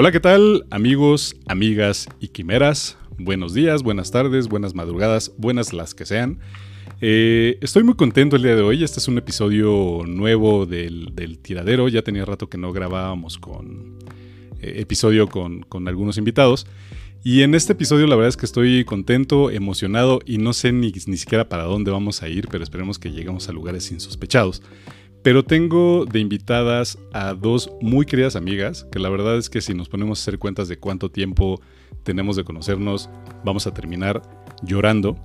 Hola, ¿qué tal amigos, amigas y quimeras? Buenos días, buenas tardes, buenas madrugadas, buenas las que sean. Eh, estoy muy contento el día de hoy. Este es un episodio nuevo del, tiradero. Ya tenía rato que no grabábamos con eh, episodio con, con, algunos invitados. Y en este episodio la verdad es que estoy contento, emocionado y no sé ni, ni siquiera para dónde vamos a ir, pero esperemos que lleguemos a lugares insospechados. Pero tengo de invitadas a dos muy queridas amigas, que la verdad es que si nos ponemos a hacer cuentas de cuánto tiempo tenemos de conocernos, vamos a terminar llorando.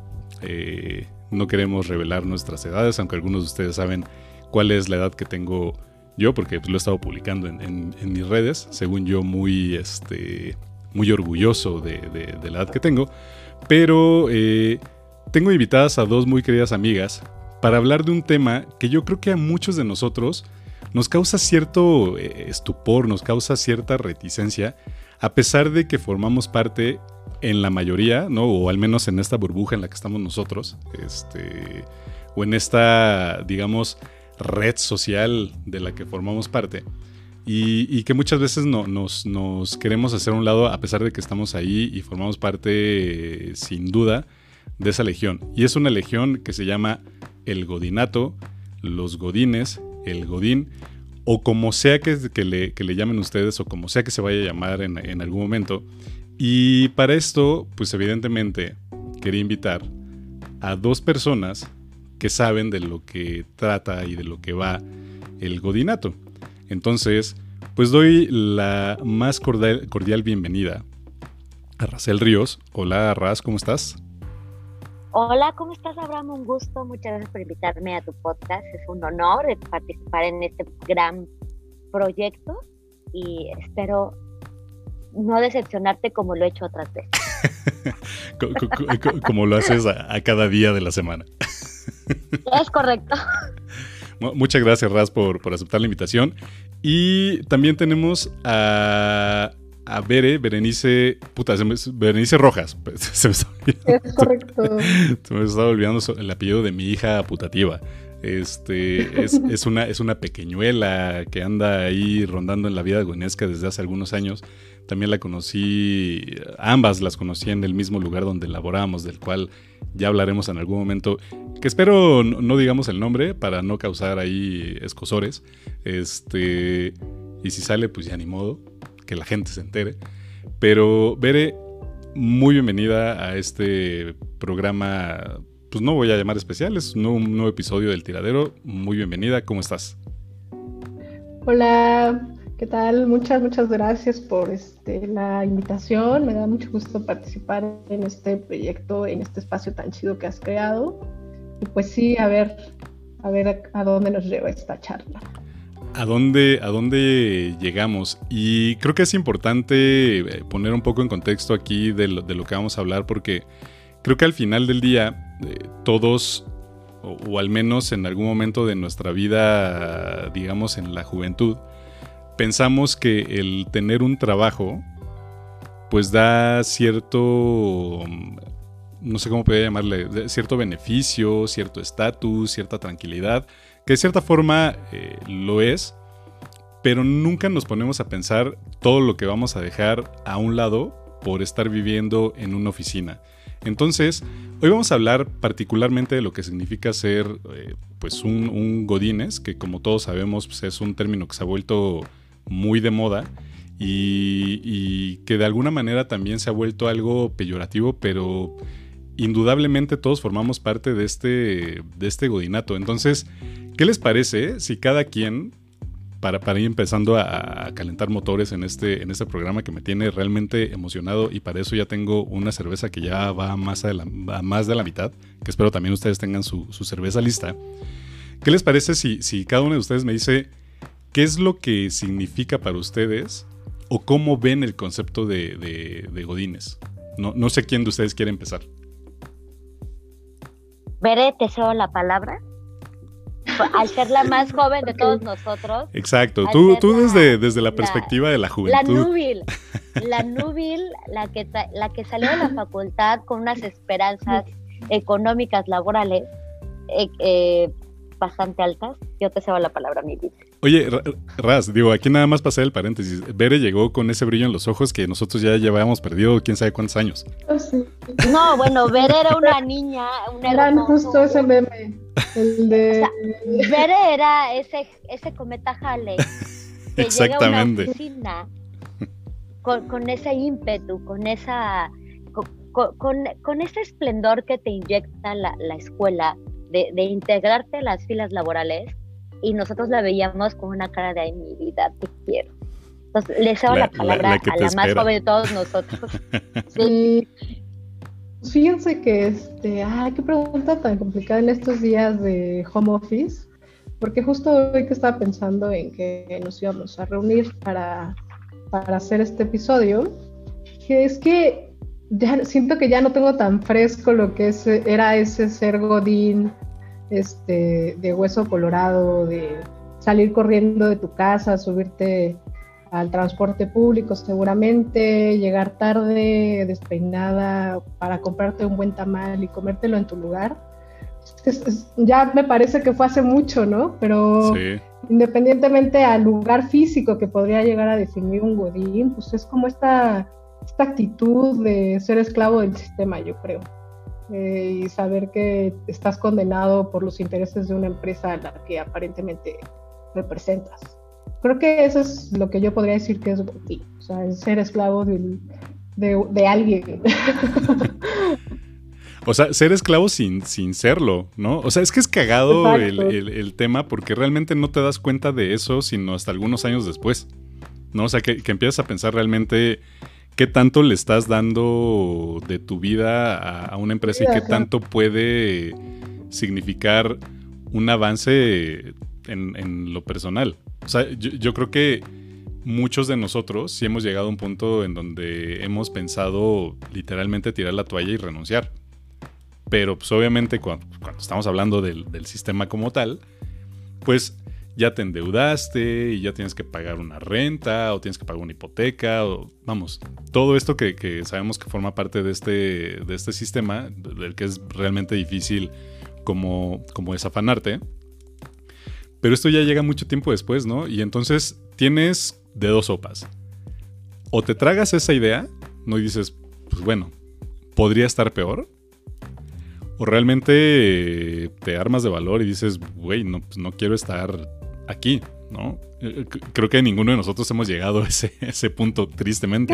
Eh, no queremos revelar nuestras edades, aunque algunos de ustedes saben cuál es la edad que tengo yo, porque pues, lo he estado publicando en, mis redes, según yo muy, este, muy orgulloso de, la edad que tengo. Pero eh, tengo invitadas a dos muy queridas amigas para hablar de un tema que yo creo que a muchos de nosotros nos causa cierto eh, estupor, nos causa cierta reticencia, a pesar de que formamos parte en la mayoría, ¿no? O al menos en esta burbuja en la que estamos nosotros, este, o en esta, digamos, red social de la que formamos parte. Y, que muchas veces no, nos, nos, queremos hacer un lado a pesar de que estamos ahí y formamos parte, sin duda, de esa legión. Y es una legión que se llama el godinato, los godines, el godín, o como sea que, le, llamen ustedes, o como sea que se vaya a llamar en, algún momento. Y para esto, pues evidentemente, quería invitar a dos personas que saben de lo que trata y de lo que va el godinato. Entonces, pues doy la más cordial, cordial bienvenida a Racel Ríos. Hola, Raz, ¿cómo estás? Hola, ¿cómo estás, Abraham? Un gusto. Muchas gracias por invitarme a tu podcast. Es un honor participar en este gran proyecto y espero no decepcionarte como lo he hecho otras veces. como lo haces a, cada día de la semana. es correcto. Muchas gracias, Raz, por, por aceptar la invitación. Y también tenemos a a Bere, Berenice, puta, Berenice Rojas. Se me está Es correcto. Se me está olvidando el apellido de mi hija putativa. Este, es, una, es una pequeñuela que anda ahí rondando en la vida gonesca desde hace algunos años. También la conocí, ambas las conocí en el mismo lugar donde laboramos, del cual ya hablaremos en algún momento. Que espero no, digamos el nombre para no causar ahí escosores. Este, y si sale, pues ya ni modo que la gente se entere. Pero Bere, muy bienvenida a este programa, pues no voy a llamar especial, es un nuevo, episodio del tiradero. Muy bienvenida, ¿cómo estás? Hola, ¿qué tal? Muchas, muchas gracias por este, la invitación. Me da mucho gusto participar en este proyecto, en este espacio tan chido que has creado. Y pues sí, a ver, a ver a dónde nos lleva esta charla a dónde, a dónde llegamos. Y creo que es importante eh, poner un poco en contexto aquí de lo, que vamos a hablar, porque creo que al final del día eh, todos, o, al menos en algún momento de nuestra vida, digamos en la juventud, pensamos que el tener un trabajo, pues da cierto, no sé cómo podría llamarle, cierto beneficio, cierto estatus, cierta tranquilidad que de cierta forma eh, lo es, pero nunca nos ponemos a pensar todo lo que vamos a dejar a un lado por estar viviendo en una oficina. Entonces, hoy vamos a hablar particularmente de lo que significa ser eh, pues un, godines, que como todos sabemos pues es un término que se ha vuelto muy de moda y, y, que de alguna manera también se ha vuelto algo peyorativo, pero indudablemente todos formamos parte de este, de este godinato. Entonces, ¿Qué les parece si cada quien, para, para ir empezando a, calentar motores en este, en este programa que me tiene realmente emocionado y para eso ya tengo una cerveza que ya va más, de la, más de la mitad, que espero también ustedes tengan su, cerveza lista. ¿Qué les parece si, si cada uno de ustedes me dice qué es lo que significa para ustedes o cómo ven el concepto de, de, Godines? No, no sé quién de ustedes quiere empezar. Veré, te cedo la palabra al ser la más joven de todos nosotros. Exacto, tú, tú desde, desde la perspectiva de la juventud. La núbil, la núbil, la que, la que salió de la facultad con unas esperanzas económicas, laborales, eh, eh, bastante altas, yo te cedo la palabra, mi vida. Oye, Raz, digo, aquí nada más pasé el paréntesis. Bere llegó con ese brillo en los ojos que nosotros ya llevábamos perdido quién sabe cuántos años. Oh, no, bueno, Bere era una niña. Un Eran justo ese meme. El de... Bere era ese, ese cometa Halley. Que Exactamente. Llega a una con, con ese ímpetu, con esa con, ese esplendor que te inyecta la, escuela de, integrarte a las filas laborales y nosotros la veíamos con una cara de, ay, mi vida, te quiero. Entonces, le cedo la, palabra a la más joven de todos nosotros. sí. Fíjense que, este, ah, qué pregunta tan complicada en estos días de home office, porque justo hoy que estaba pensando en que nos íbamos a reunir para, para hacer este episodio, que es que ya siento que ya no tengo tan fresco lo que es, era ese ser godín este, de hueso colorado, de salir corriendo de tu casa, subirte al transporte público seguramente, llegar tarde, despeinada, para comprarte un buen tamal y comértelo en tu lugar. ya me parece que fue hace mucho, ¿no? Pero independientemente al lugar físico que podría llegar a definir un godín, pues es como esta esta actitud de ser esclavo del sistema, yo creo. Eh, y saber que estás condenado por los intereses de una empresa a la que aparentemente representas. Creo que eso es lo que yo podría decir que es o sea, ser esclavo de, de, alguien. O sea, ser esclavo sin, sin serlo, ¿no? O sea, es que es cagado el, el, tema porque realmente no te das cuenta de eso sino hasta algunos años después, ¿no? O sea, que, que empiezas a pensar realmente qué tanto le estás dando de tu vida a, una empresa y qué tanto puede significar un avance en, lo personal. O sea, yo, creo que muchos de nosotros sí hemos llegado a un punto en donde hemos pensado literalmente tirar la toalla y renunciar. Pero pues obviamente cuando, estamos hablando del, sistema como tal, pues ya te endeudaste y ya tienes que pagar una renta o tienes que pagar una hipoteca o vamos, todo esto que, sabemos que forma parte de este, este sistema, del que es realmente difícil como, como desafanarte. Pero esto ya llega mucho tiempo después, ¿no? Y entonces tienes de dos sopas. O te tragas esa idea, ¿no? Y dices, pues bueno, podría estar peor. O realmente te armas de valor y dices, güey, no, pues no quiero estar aquí, ¿no? Eh, eh, creo que ninguno de nosotros hemos llegado a ese, ese punto, tristemente.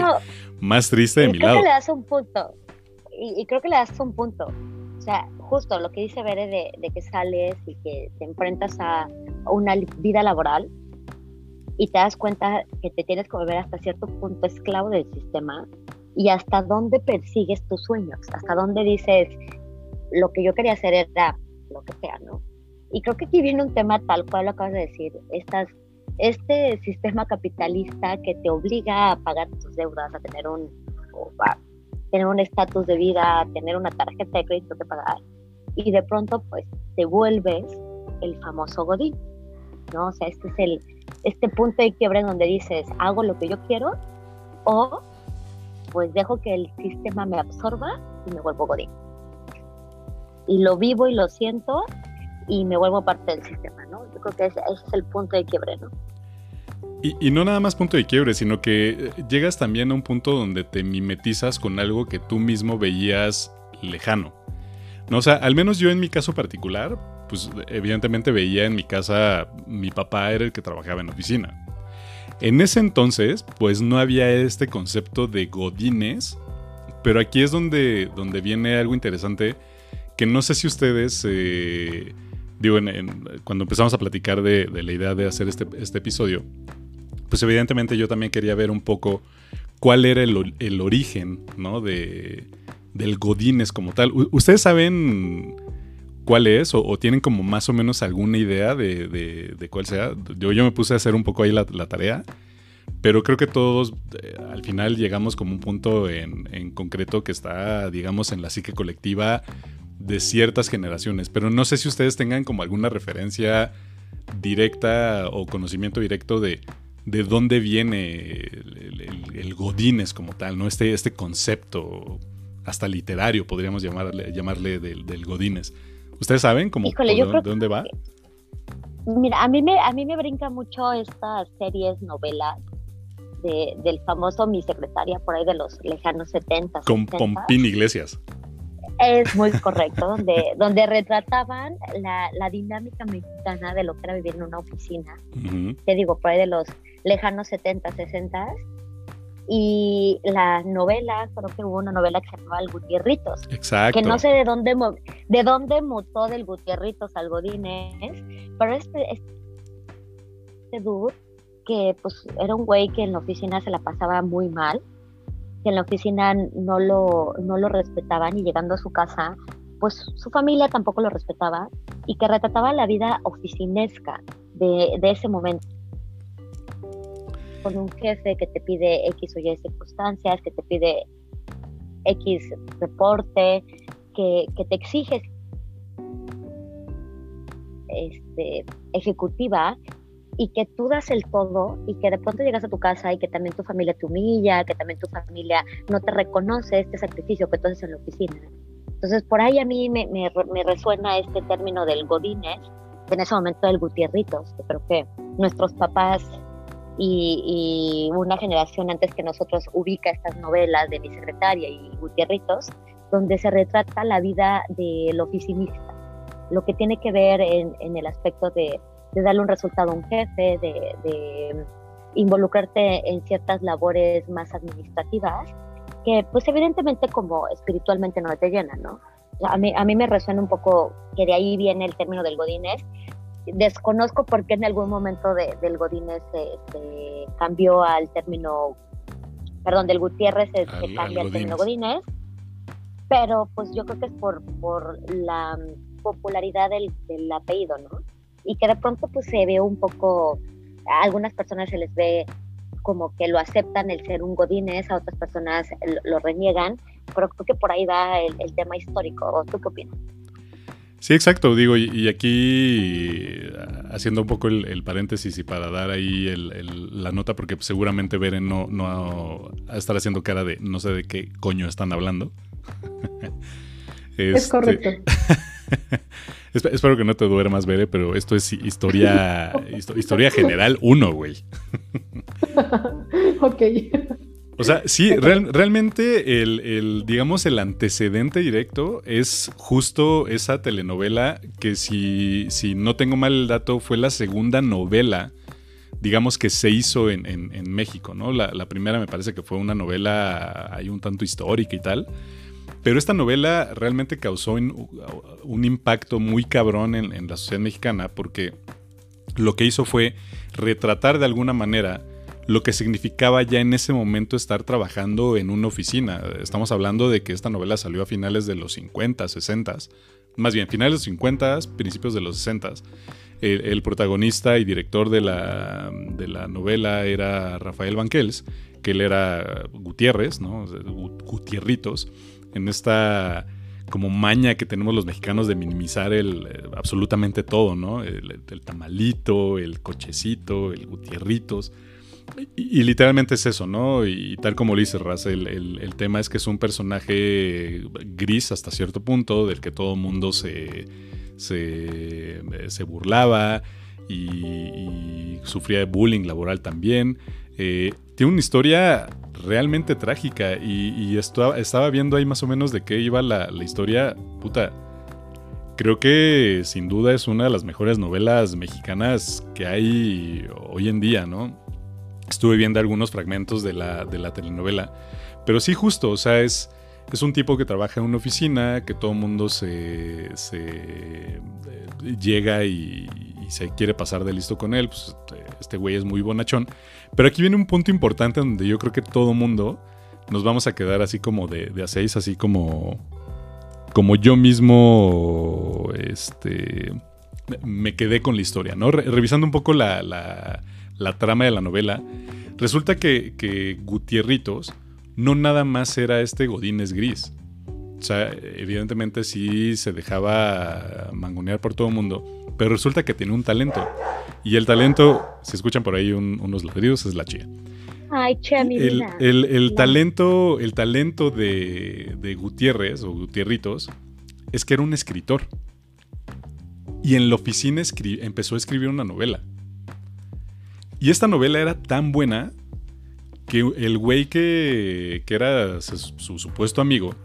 Más triste de mi lado. Creo que le das un punto. Y, creo que le das un punto. O sea, justo lo que dice Bere de, que sales y que te enfrentas a una vida laboral y te das cuenta que te tienes que volver hasta cierto punto esclavo del sistema y hasta dónde persigues tus sueños, hasta dónde dices lo que yo quería hacer era lo que sea, ¿no? Y creo que aquí viene un tema tal cual lo acabas de decir, estas, este sistema capitalista que te obliga a pagar tus deudas, a tener un a tener un estatus de vida, tener una tarjeta de crédito que pagar. Y de pronto pues te vuelves el famoso Godín, ¿no? O sea, este es el este punto de quiebre donde dices, hago lo que yo quiero o pues dejo que el sistema me absorba y me vuelvo Godín. Y lo vivo y lo siento y me vuelvo parte del sistema, ¿no? Yo creo que ese, es el punto de quiebre, ¿no? Y, no nada más punto de quiebre, sino que eh, llegas también a un punto donde te mimetizas con algo que tú mismo veías lejano. ¿No? O sea, al menos yo en mi caso particular, pues evidentemente veía en mi casa, mi papá era el que trabajaba en oficina. En ese entonces, pues no había este concepto de godines, pero aquí es donde, donde viene algo interesante que no sé si ustedes... Eh, digo, cuando empezamos a platicar de, la idea de hacer este, este, episodio, pues evidentemente yo también quería ver un poco cuál era el, origen, ¿no? De, del Godines como tal. ¿Ustedes saben cuál es o, tienen como más o menos alguna idea de, cuál sea? Yo, yo me puse a hacer un poco ahí la, tarea, pero creo que todos eh, al final llegamos como un punto en, en concreto que está, digamos, en la psique colectiva de ciertas generaciones, pero no sé si ustedes tengan como alguna referencia directa o conocimiento directo de, de dónde viene el, Godines como tal, ¿no? Este, este concepto hasta literario, podríamos llamarle, llamarle del, del Godines. ¿Ustedes saben cómo, de, dónde va? Mira, a mí me, a mí me brinca mucho estas series, novelas de, del famoso Mi Secretaria por ahí de los lejanos 70. Con Pompín Iglesias. Es muy correcto, donde, donde retrataban la, la, dinámica mexicana de lo que era vivir en una oficina. Te digo, por ahí de los lejanos 70, 60. Y la novela, creo que hubo una novela que se llamaba El Gutierritos. Exacto. Que no sé de dónde, de dónde mutó del Gutierritos al Godínez, pero este, este dude, que pues era un güey que en la oficina se la pasaba muy mal, que en la oficina no lo, no lo respetaban y llegando a su casa, pues su familia tampoco lo respetaba y que retrataba la vida oficinesca de, de ese momento con un jefe que te pide X o Y circunstancias, que te pide X reporte, que, que te exige este, ejecutiva y que tú das el todo y que de pronto llegas a tu casa y que también tu familia te humilla, que también tu familia no te reconoce este sacrificio que tú haces en la oficina. Entonces, por ahí a mí me, me, me resuena este término del Godínez, en ese momento del Gutierritos, que creo que nuestros papás y, y, una generación antes que nosotros ubica estas novelas de mi secretaria y Gutierritos, donde se retrata la vida del oficinista, lo que tiene que ver en, en el aspecto de de darle un resultado a un jefe, de, involucrarte en ciertas labores más administrativas, que pues evidentemente como espiritualmente no te llenan, ¿no? A mí, a mí me resuena un poco que de ahí viene el término del Godínez. Desconozco por qué en algún momento del Godínez se, cambió al término, perdón, del Gutiérrez se, cambia al, término Godínez, pero pues yo creo que es por, por la popularidad del, del apellido, ¿no? y que de pronto pues se ve un poco, a algunas personas se les ve como que lo aceptan el ser un godines, a otras personas lo, reniegan, pero creo que por ahí va el, tema histórico. ¿Tú qué opinas? Sí, exacto, digo, y, aquí haciendo un poco el, paréntesis y para dar ahí la nota, porque seguramente Beren no, no a estar haciendo cara de no sé de qué coño están hablando. es correcto. Espero que no te duermas, Bere, pero esto es historia, historia general 1, güey. ok. O sea, sí, realmente el, digamos, el antecedente directo es justo esa telenovela que si, si no tengo mal el dato, fue la segunda novela, digamos, que se hizo en, México, ¿no? La, la, primera me parece que fue una novela ahí un tanto histórica y tal. Pero esta novela realmente causó un impacto muy cabrón en, la sociedad mexicana porque lo que hizo fue retratar de alguna manera lo que significaba ya en ese momento estar trabajando en una oficina. Estamos hablando de que esta novela salió a finales de los 50, 60, más bien finales de los 50, principios de los 60. El, protagonista y director de la, de la, novela era Rafael Banquels, que él era Gutiérrez, ¿no? Gutierritos en esta como maña que tenemos los mexicanos de minimizar el eh, absolutamente todo, ¿no? El, tamalito, el cochecito, el gutierritos. Y, literalmente es eso, ¿no? Y, tal como lo dice Raz, el, tema es que es un personaje gris hasta cierto punto, del que todo el mundo se, se, se burlaba y, sufría de bullying laboral también. Eh, tiene una historia realmente trágica y, estaba, viendo ahí más o menos de qué iba la, historia. Puta, creo que sin duda es una de las mejores novelas mexicanas que hay hoy en día, ¿no? Estuve viendo algunos fragmentos de la, de la telenovela, pero sí justo, o sea, es, es un tipo que trabaja en una oficina, que todo el mundo se, se eh, llega y, se quiere pasar de listo con él, pues este güey es muy bonachón. Pero aquí viene un punto importante donde yo creo que todo mundo nos vamos a quedar así como de, a seis, así como, como yo mismo, este, me quedé con la historia, ¿no? revisando un poco la, la, trama de la novela, resulta que, que Gutierritos no nada más era este Godínez gris. O sea, evidentemente sí se dejaba mangonear por todo el mundo, pero resulta que tiene un talento. Y el talento, si escuchan por ahí unos ladridos, es la chía. Ay, chía, mi el, El, talento, el talento de, de Gutiérrez o Gutierritos es que era un escritor. y en la oficina empezó a escribir una novela. Y esta novela era tan buena que el güey que, que era su, supuesto amigo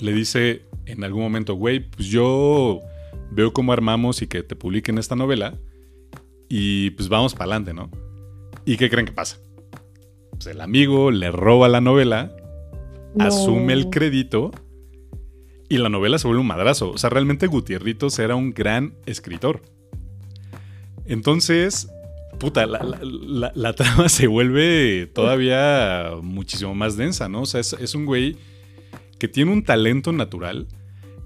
le dice en algún momento, güey, pues yo veo cómo armamos y que te publiquen esta novela y pues vamos para adelante, ¿no? ¿Y qué creen que pasa? Pues el amigo le roba la novela, asume el crédito y la novela se vuelve un madrazo. O sea, realmente Gutierritos era un gran escritor. Entonces, puta, la, trama se vuelve todavía muchísimo más densa, ¿no? O sea, es, un güey que tiene un talento natural,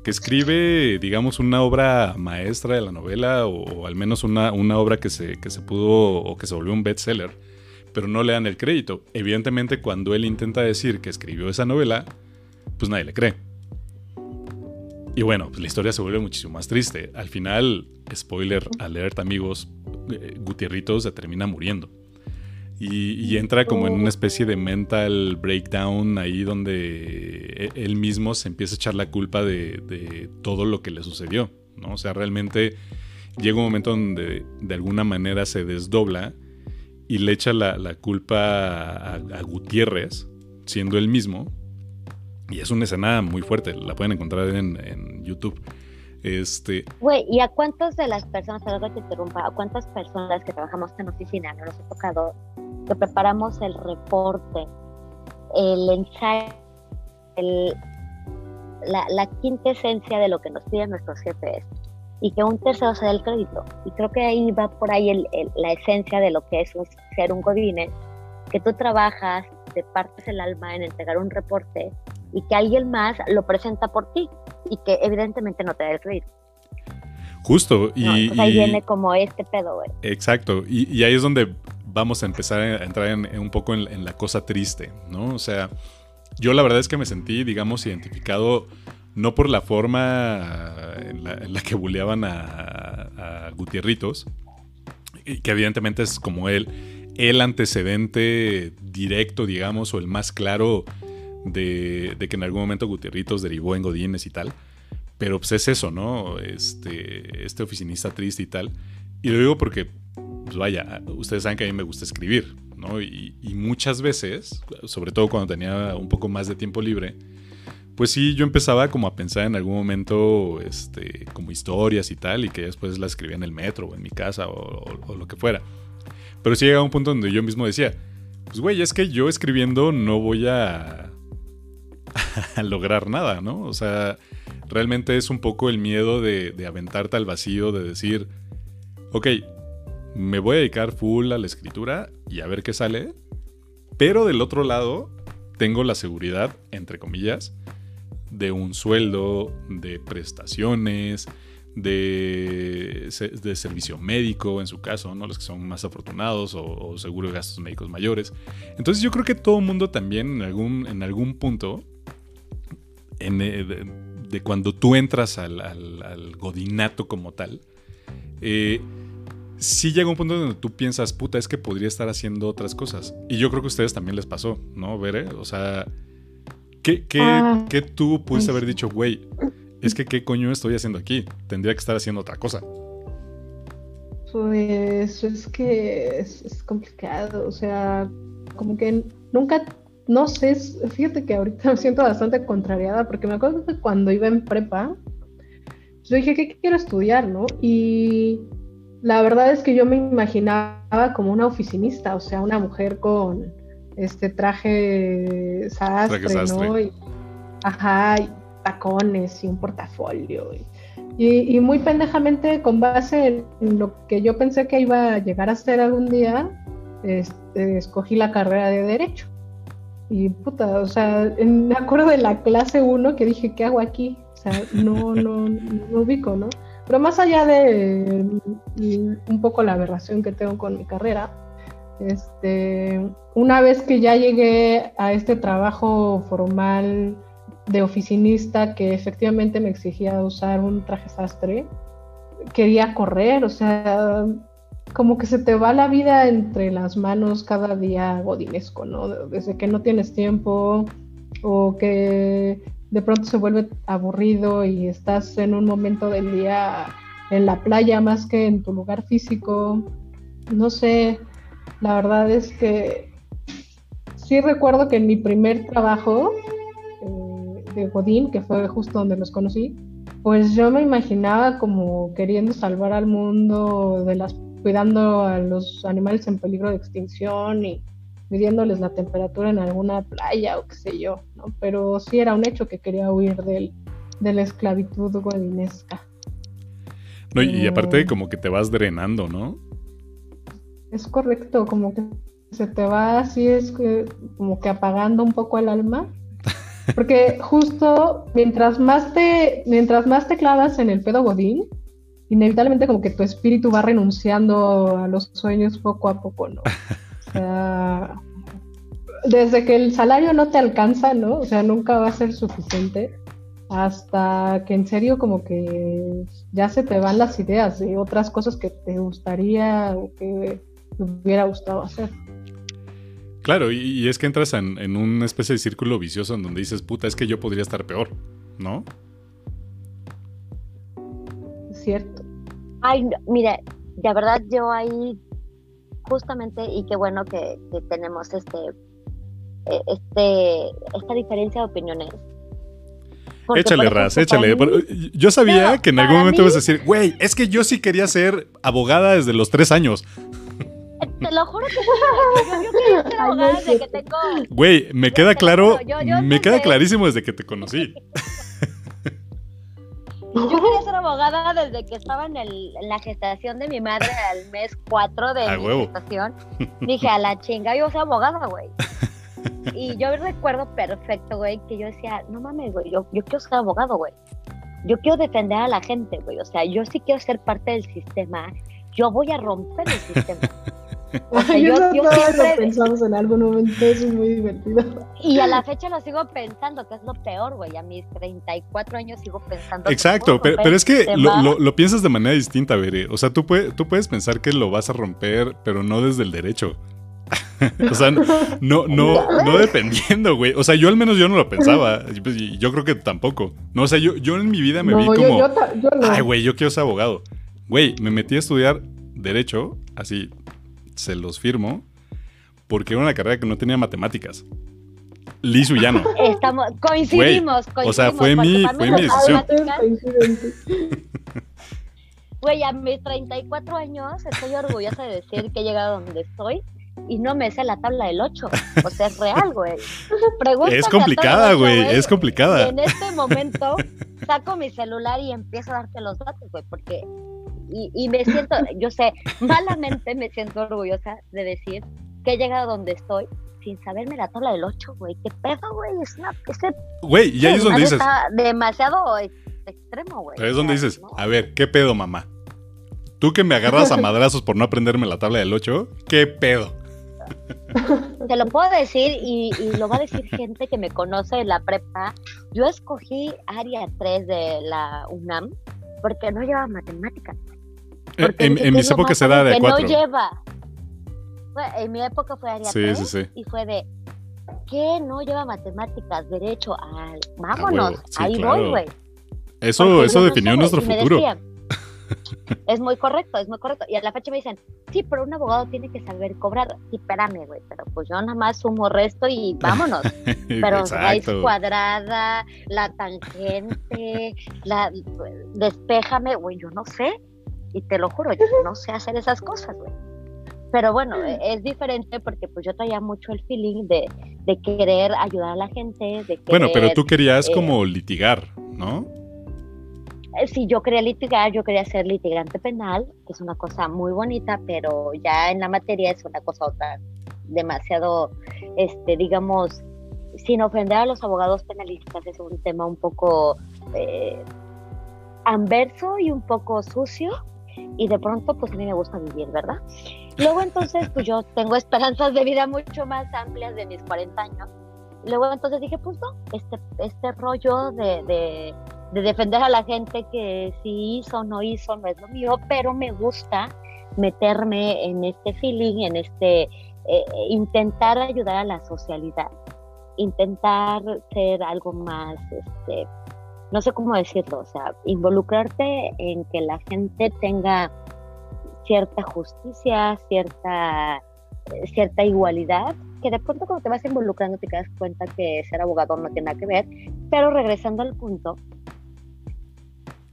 que escribe, digamos, una obra maestra de la novela, o, al menos una, obra que se, que se pudo, o que se volvió un bestseller, pero no le dan el crédito. Evidentemente, cuando él intenta decir que escribió esa novela, pues nadie le cree. Y bueno, pues la historia se vuelve muchísimo más triste. Al final, spoiler alert amigos, eh, Gutierritos se termina muriendo. Y, entra como en una especie de mental breakdown ahí donde e, él mismo se empieza a echar la culpa de, todo lo que le sucedió. ¿no? O sea, realmente llega un momento donde de alguna manera se desdobla y le echa la, culpa a Gutiérrez, siendo él mismo, y es una escena muy fuerte, la pueden encontrar en, YouTube. Este. Güey, ¿y a cuántas de las personas, perdón que te interrumpa, a cuántas personas que trabajamos en oficina no nos ha tocado que preparamos el reporte, el ensayo, la, la, quinta esencia de lo que nos piden nuestros jefes y que un tercero se dé el crédito? Y creo que ahí va por ahí el, la esencia de lo que es ser un godine, que tú trabajas, te partes el alma en entregar un reporte y que alguien más lo presenta por ti y que evidentemente no te da el crédito. Justo, y, ahí viene como este pedo, güey. Exacto, y, ahí es donde vamos a empezar a entrar en, un poco en, la cosa triste, ¿no? O sea, yo la verdad es que me sentí, digamos, identificado no por la forma en la, que buleaban a, a Gutierritos, que evidentemente es como él, el antecedente directo, digamos, o el más claro de, que en algún momento Gutierritos derivó en Godines y tal. Pero pues es eso, ¿no? Este, este oficinista triste y tal. Y lo digo porque, pues vaya, ustedes saben que a mí me gusta escribir, ¿no? Y, muchas veces, sobre todo cuando tenía un poco más de tiempo libre, pues sí, yo empezaba como a pensar en algún momento, este, como historias y tal, y que después las escribía en el metro o en mi casa o, o lo que fuera. Pero sí llegaba un punto donde yo mismo decía, pues güey, es que yo escribiendo no voy a lograr nada, ¿no? O sea, realmente es un poco el miedo de, aventarte al vacío, de decir, ok, me voy a dedicar full a la escritura y a ver qué sale, pero del otro lado tengo la seguridad, entre comillas, de un sueldo, de prestaciones, de, de, servicio médico, en su caso, ¿no? Los que son más afortunados o, seguro de gastos médicos mayores. Entonces yo creo que todo mundo también en algún, en algún punto eh, de, cuando tú entras al, godinato como tal, eh, sí llega un punto donde tú piensas, puta, es que podría estar haciendo otras cosas. Y yo creo que a ustedes también les pasó, ¿no, Bere? O sea, ¿qué, qué, ah. ¿qué tú pudiste haber dicho, güey? Es que, ¿qué coño estoy haciendo aquí? Tendría que estar haciendo otra cosa. Pues es que es complicado, o sea, como que nunca no sé, fíjate que ahorita me siento bastante contrariada porque me acuerdo que cuando iba en prepa, yo dije, ¿qué quiero estudiar, no? Y la verdad es que yo me imaginaba como una oficinista, o sea, una mujer con este traje sastre, ¿no? Y, ajá, y tacones y un portafolio. Y, y, muy pendejamente, con base en lo que yo pensé que iba a llegar a ser algún día, este, escogí la carrera de Derecho. Y puta, o sea, me acuerdo de la clase 1 que dije, ¿qué hago aquí? O sea, no, no, no ubico, ¿no? Pero más allá de mm, un poco la aberración que tengo con mi carrera, este, una vez que ya llegué a este trabajo formal de oficinista que efectivamente me exigía usar un traje sastre, quería correr, o sea, como que se te va la vida entre las manos cada día godinesco, ¿no? Desde que no tienes tiempo o que de pronto se vuelve aburrido y estás en un momento del día en la playa más que en tu lugar físico. No sé, la verdad es que sí recuerdo que en mi primer trabajo eh, de Godín, que fue justo donde los conocí, pues yo me imaginaba como queriendo salvar al mundo de las cuidando a los animales en peligro de extinción y midiéndoles la temperatura en alguna playa o qué sé yo, ¿no? Pero sí era un hecho que quería huir del, de la esclavitud guadinesca. No, y, aparte como que te vas drenando, ¿no? Es correcto, como que se te va así, es que, como que apagando un poco el alma. Porque justo mientras más te, mientras más te clavas en el pedo godín, inevitablemente como que tu espíritu va renunciando a los sueños poco a poco, ¿no? O sea, desde que el salario no te alcanza, ¿no? O sea, nunca va a ser suficiente hasta que en serio como que ya se te van las ideas de otras cosas que te gustaría o que te hubiera gustado hacer. Claro, y, es que entras en, una especie de círculo vicioso en donde dices, puta, es que yo podría estar peor, ¿no? Cierto. Ay, mira, de verdad yo ahí justamente, y qué bueno que, tenemos este, e, este, esta diferencia de opiniones. échale, Raz, échale. Yo sabía que en algún momento ibas a decir, güey, es que yo sí quería ser abogada desde los tres años. Te lo juro que yo, yo quería ser abogada desde que tengo. Güey, me queda claro, me queda clarísimo desde que te conocí. Yo quería ser abogada desde que estaba en, el, la gestación de mi madre al mes 4 de mi gestación. Dije, a la chinga, yo soy abogada, güey. Y yo recuerdo perfecto, güey, que yo decía, no mames, güey, yo, yo quiero ser abogado, güey. Yo quiero defender a la gente, güey. O sea, yo sí quiero ser parte del sistema. Yo voy a romper el sistema. yo, yo siempre... lo pensamos en algún momento, eso es muy divertido. Y a la fecha lo sigo pensando, que es lo peor, güey. A mis 34 años sigo pensando. Exacto, pero, es que lo, lo, piensas de manera distinta, Bere. O sea, tú, puedes, tú puedes pensar que lo vas a romper, pero no desde el derecho. o sea, no, no, no dependiendo, güey. O sea, yo al menos yo no lo pensaba. Y yo creo que tampoco. No, o sea, yo, yo en mi vida me vi como. Ay, güey, yo quiero ser abogado. Güey, me metí a estudiar Derecho, así, se los firmo, porque era una carrera que no tenía matemáticas. Liz Llano. Estamos, coincidimos, coincidimos. O sea, fue mi, fue mi decisión. Güey, a mis 34 años estoy orgullosa de decir que he llegado donde estoy y no me sé la tabla del 8. O sea, es real, güey. es complicada, güey, es complicada. en este momento saco mi celular y empiezo a darte los datos, güey, porque y, me siento, yo sé, malamente me siento orgullosa de decir que he llegado donde estoy sin saberme la tabla del 8, güey. ¿Qué pedo, güey? Es una. güey, y ahí es donde dices. Demasiado extremo, güey. Es donde dices, a ver, ¿qué pedo, mamá? Tú que me agarras a madrazos por no aprenderme la tabla del 8, ¿qué pedo? Te lo puedo decir y, y, lo va a decir gente que me conoce en la prepa. Yo escogí área 3 de la UNAM porque no lleva matemáticas. En, mis épocas se da de cuatro. no lleva. en mi época fue área sí, sí, sí. y fue de ¿qué no lleva matemáticas? Derecho al vámonos, ahí voy, güey. Eso, eso definió nuestro futuro. es muy correcto, es muy correcto. Y a la fecha me dicen, sí, pero un abogado tiene que saber cobrar. Sí, espérame, güey, pero pues yo nada más sumo resto y vámonos. Pero raíz cuadrada, la tangente, la despéjame, güey, yo no sé. Y te lo juro, yo no sé hacer esas cosas, güey. Pero bueno, e, es diferente porque pues yo traía mucho el feeling de, de querer ayudar a la gente. De bueno, pero tú querías eh, como litigar, ¿no? Eh, sí, yo quería litigar, yo quería ser litigante penal, que es una cosa muy bonita, pero ya en la materia es una cosa otra demasiado, este, digamos, sin ofender a los abogados penalistas, es un tema un poco eh, anverso y un poco sucio, y de pronto pues a mí me gusta vivir, ¿verdad? Luego entonces pues yo tengo esperanzas de vida mucho más amplias de mis 40 años. Luego entonces dije pues no, este, este rollo de, de, defender a la gente que si hizo o no hizo no es lo mío, pero me gusta meterme en este feeling, en este eh, intentar ayudar a la socialidad, intentar ser algo más este, no sé cómo decirlo, o sea, involucrarte en que la gente tenga cierta justicia, cierta, cierta igualdad, que de pronto cuando te vas involucrando te das cuenta que ser abogado no tiene nada que ver, pero regresando al punto,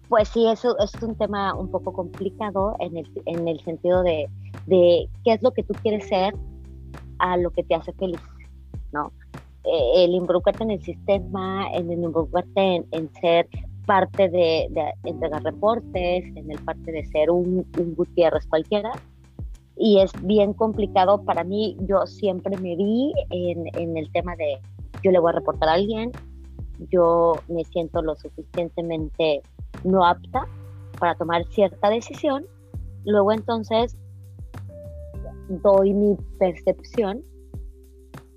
pues sí, eso es un tema un poco complicado en el, en el sentido de, de qué es lo que tú quieres ser a lo que te hace feliz, ¿no? Eh, el involucrarte en el sistema, en el involucrarte en, ser parte de, entregar reportes, en el parte de ser un, Gutiérrez cualquiera. Y es bien complicado para mí, yo siempre me vi en, en el tema de yo le voy a reportar a alguien, yo me siento lo suficientemente no apta para tomar cierta decisión, luego entonces doy mi percepción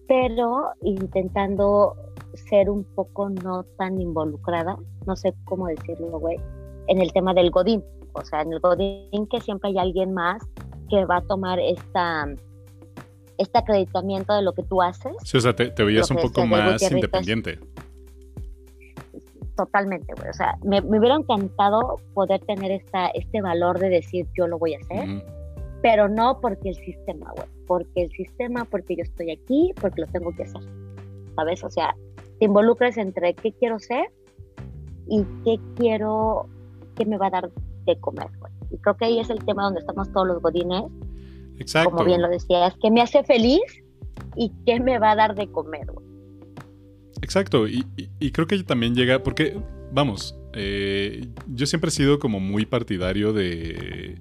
pero intentando ser un poco no tan involucrada, no sé cómo decirlo, güey, en el tema del Godín. O sea, en el Godín que siempre hay alguien más que va a tomar esta este acreditamiento de lo que tú haces. Sí, o sea, te, veías un poco más independiente. Totalmente, güey. O sea, me, hubiera encantado poder tener esta, este valor de decir yo lo voy a hacer pero no porque el sistema, güey, porque el sistema, porque yo estoy aquí, porque lo tengo que hacer, ¿sabes? O sea, te involucras entre qué quiero ser y qué quiero, qué me va a dar de comer, güey. Y creo que ahí es el tema donde estamos todos los godines. Exacto. Como bien lo decías, qué me hace feliz y qué me va a dar de comer, güey. Exacto, y, y, creo que también llega, porque, vamos, eh, yo siempre he sido como muy partidario de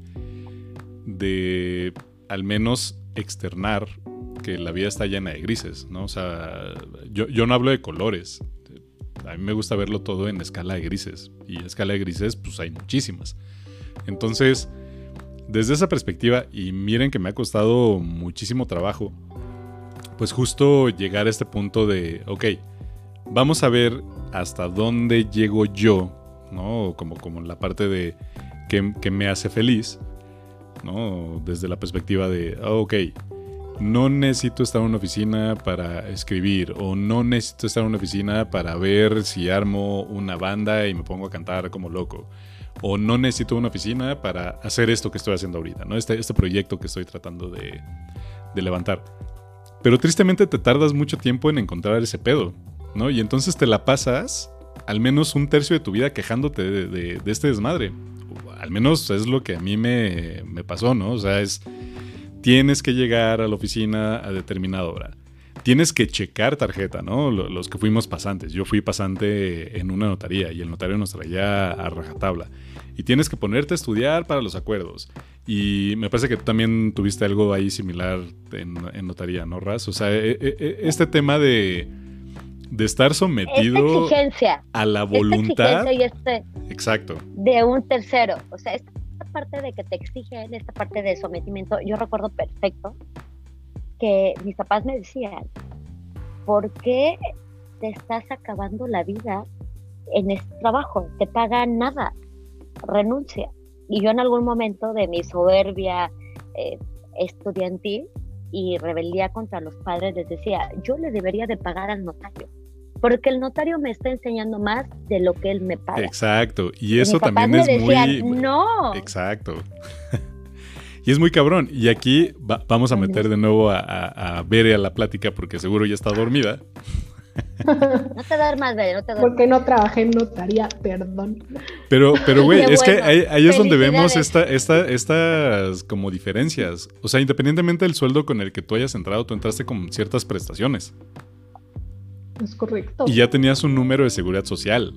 de al menos externar que la vida está llena de grises, ¿no? O sea, yo, no hablo de colores. A mí me gusta verlo todo en escala de grises. Y en escala de grises, pues hay muchísimas. Entonces, desde esa perspectiva, y miren que me ha costado muchísimo trabajo, pues justo llegar a este punto de, ok, vamos a ver hasta dónde llego yo, ¿no? Como, como la parte de que, que me hace feliz ¿no? Desde la perspectiva de, ah, ok, no necesito estar en una oficina para escribir o no necesito estar en una oficina para ver si armo una banda y me pongo a cantar como loco. O no necesito una oficina para hacer esto que estoy haciendo ahorita, ¿no? Este, este proyecto que estoy tratando de, levantar. Pero tristemente te tardas mucho tiempo en encontrar ese pedo, ¿no? Y entonces te la pasas al menos un tercio de tu vida quejándote de este desmadre al menos es lo que a mí me, pasó, ¿no? O sea, es, tienes que llegar a la oficina a determinada hora. Tienes que checar tarjeta, ¿no? Los que fuimos pasantes. Yo fui pasante en una notaría y el notario nos traía a rajatabla. Y tienes que ponerte a estudiar para los acuerdos. Y me parece que tú también tuviste algo ahí similar en, en notaría, ¿no, Raz? O sea, e, e, e, este tema de de estar sometido a la voluntad. Este Exacto. De un tercero. O sea, esta parte de que te exigen, esta parte de sometimiento, yo recuerdo perfecto que mis papás me decían, ¿por qué te estás acabando la vida en este trabajo? Te pagan nada, renuncia. Y yo en algún momento de mi soberbia eh, estudiantil y rebeldía contra los padres les decía, yo le debería de pagar al notario porque el notario me está enseñando más de lo que él me paga. Exacto, y eso también es muy... No. Exacto. y es muy cabrón. Y aquí vamos a meter de nuevo a, a, a Bere a la plática porque seguro ya está dormida. No te duermas, Bere, no te duermas. Porque no trabajé en notaría, perdón. Pero, pero güey, es que ahí, es donde vemos esta, esta, estas como diferencias. O sea, independientemente del sueldo con el que tú hayas entrado, tú entraste con ciertas prestaciones. Es correcto. Y ya tenías un número de seguridad social.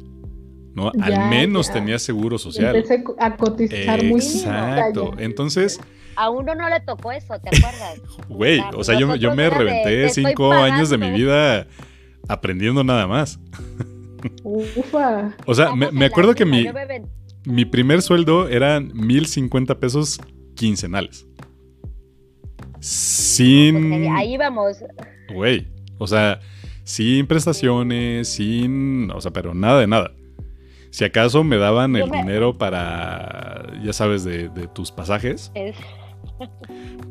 ¿no? Al menos tenías seguro social. Empecé a cotizar muy Exacto. Entonces. A uno no le tocó eso, ¿te acuerdas? Güey, o sea, yo, yo me reventé cinco años de mi vida aprendiendo nada más. Ufa. O sea, me, acuerdo que mi, mi primer sueldo eran 1050 pesos quincenales. Sin. Ahí vamos. Güey, o sea, sin prestaciones, sin, o sea, pero nada de nada. Si acaso me daban el dinero para, ya sabes, de, tus pasajes,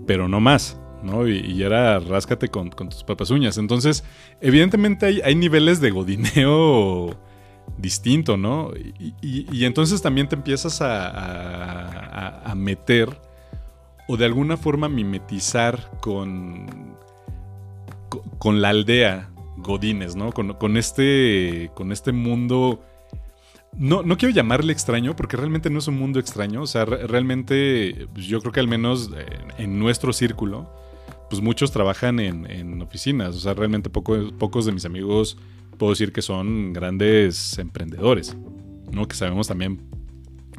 pero no más, ¿no? Y, era ráscate con, tus propias uñas. Entonces, evidentemente hay, niveles de godineo distinto, ¿no? Y, entonces también te empiezas a, meter o de alguna forma mimetizar con, con, la aldea Godines, ¿no? Con, este, con este mundo... No, no, quiero llamarle extraño porque realmente no es un mundo extraño. O sea, realmente pues, yo creo que al menos en nuestro círculo, pues muchos trabajan en, oficinas. O sea, realmente pocos de mis amigos puedo decir que son grandes emprendedores, ¿no? Que sabemos también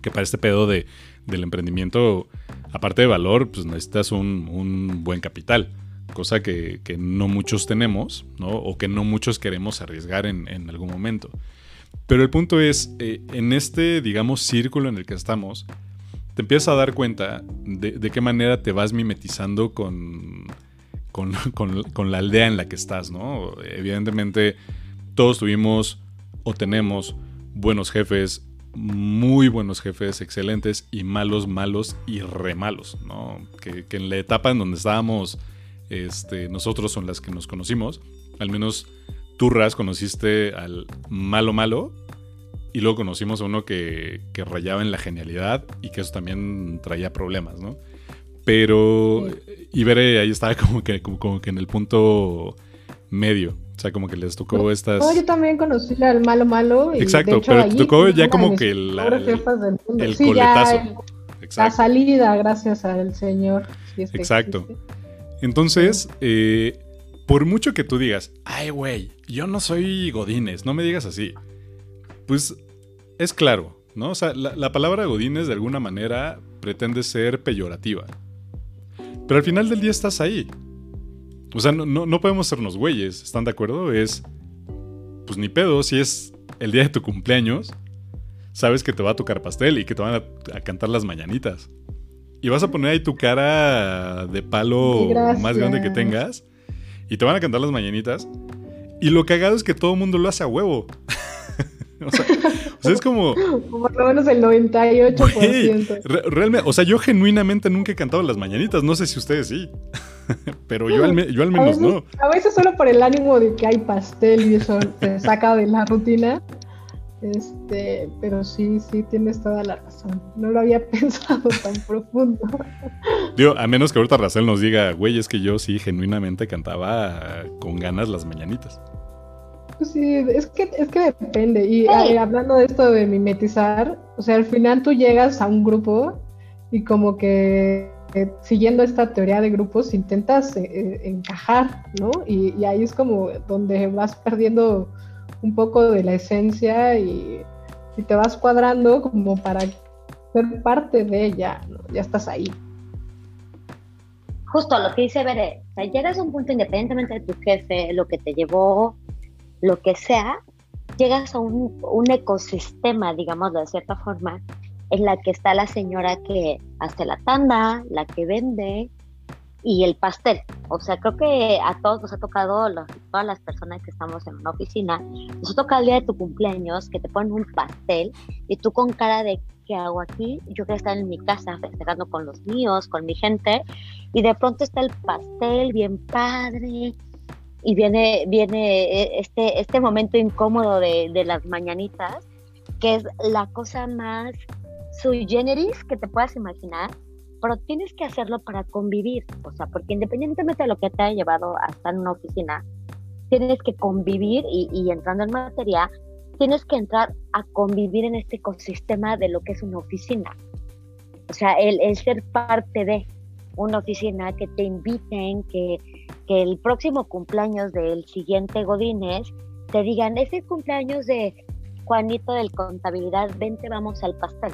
que para este pedo de, del emprendimiento, aparte de valor, pues necesitas un, buen capital, cosa que, no muchos tenemos, ¿no? O que no muchos queremos arriesgar en, algún momento. Pero el punto es, eh, en este, digamos, círculo en el que estamos, te empiezas a dar cuenta de, qué manera te vas mimetizando con, con, con, la aldea en la que estás, ¿no? Evidentemente, todos tuvimos o tenemos buenos jefes, muy buenos jefes, excelentes, y malos, malos y re malos, ¿no? Que, en la etapa en donde estábamos este, nosotros son las que nos conocimos, al menos tú, Ras, conociste al malo malo, y luego conocimos a uno que, que rayaba en la genialidad y que eso también traía problemas, ¿no? Pero Ibere ahí estaba como que, como que en el punto medio. O sea, como que les tocó estas. yo también conocí al malo malo. Exacto, pero te tocó ya como que el, el coletazo. La salida, gracias al Señor. Exacto. Entonces, eh, por mucho que tú digas, ay, güey, yo no soy Godines, no me digas así. Pues es claro, ¿no? O sea, la, la palabra Godines de alguna manera pretende ser peyorativa. Pero al final del día estás ahí. O sea, no, podemos sernos güeyes, ¿están de acuerdo? Es, pues ni pedo, si es el día de tu cumpleaños, sabes que te va a tocar pastel y que te van a, cantar las mañanitas. Y vas a poner ahí tu cara de palo más grande que tengas y te van a cantar las mañanitas. Y lo cagado es que todo el mundo lo hace a huevo. o, sea, es como. Por lo menos el 98%. realmente, o sea, yo genuinamente nunca he cantado las mañanitas. No sé si ustedes sí. Pero yo al, yo al menos no. A veces solo por el ánimo de que hay pastel y eso te saca de la rutina. Este, pero sí, sí, tienes toda la razón. No lo había pensado tan profundo. Digo, a menos que ahorita Racel nos diga, güey, es que yo sí genuinamente cantaba con ganas las mañanitas. Pues sí, es que, es que depende. Y hablando de esto de mimetizar, o sea, al final tú llegas a un grupo y como que siguiendo esta teoría de grupos, intentas eh, eh, encajar, ¿no? Y, ahí es como donde vas perdiendo un poco de la esencia y, te vas cuadrando como para ser parte de ella, ¿no? ya estás ahí. Justo lo que dice Bere, llegas a un punto independientemente de tu jefe, lo que te llevó, lo que sea, llegas a un ecosistema, digamos, de cierta forma, en la que está la señora que hace la tanda, la que vende y el pastel. O sea, creo que a todos nos ha tocado, todas las personas que estamos en una oficina, nos toca el día de tu cumpleaños que te ponen un pastel y tú con cara de ¿qué hago aquí? Yo quiero estar en mi casa festejando con los míos, con mi gente y de pronto está el pastel bien padre y viene, viene e, este, este momento incómodo de, de las mañanitas que es la cosa más sui generis que te puedas imaginar, pero tienes que hacerlo para convivir, o sea, porque independientemente de lo que te haya llevado a estar en una oficina, tienes que convivir y, entrando en materia, tienes que entrar a convivir en este ecosistema de lo que es una oficina. O sea, el, ser parte de una oficina, que te inviten, que, que el próximo cumpleaños del siguiente Godínez te digan, es el cumpleaños de Juanito del Contabilidad, vente, vamos al pastel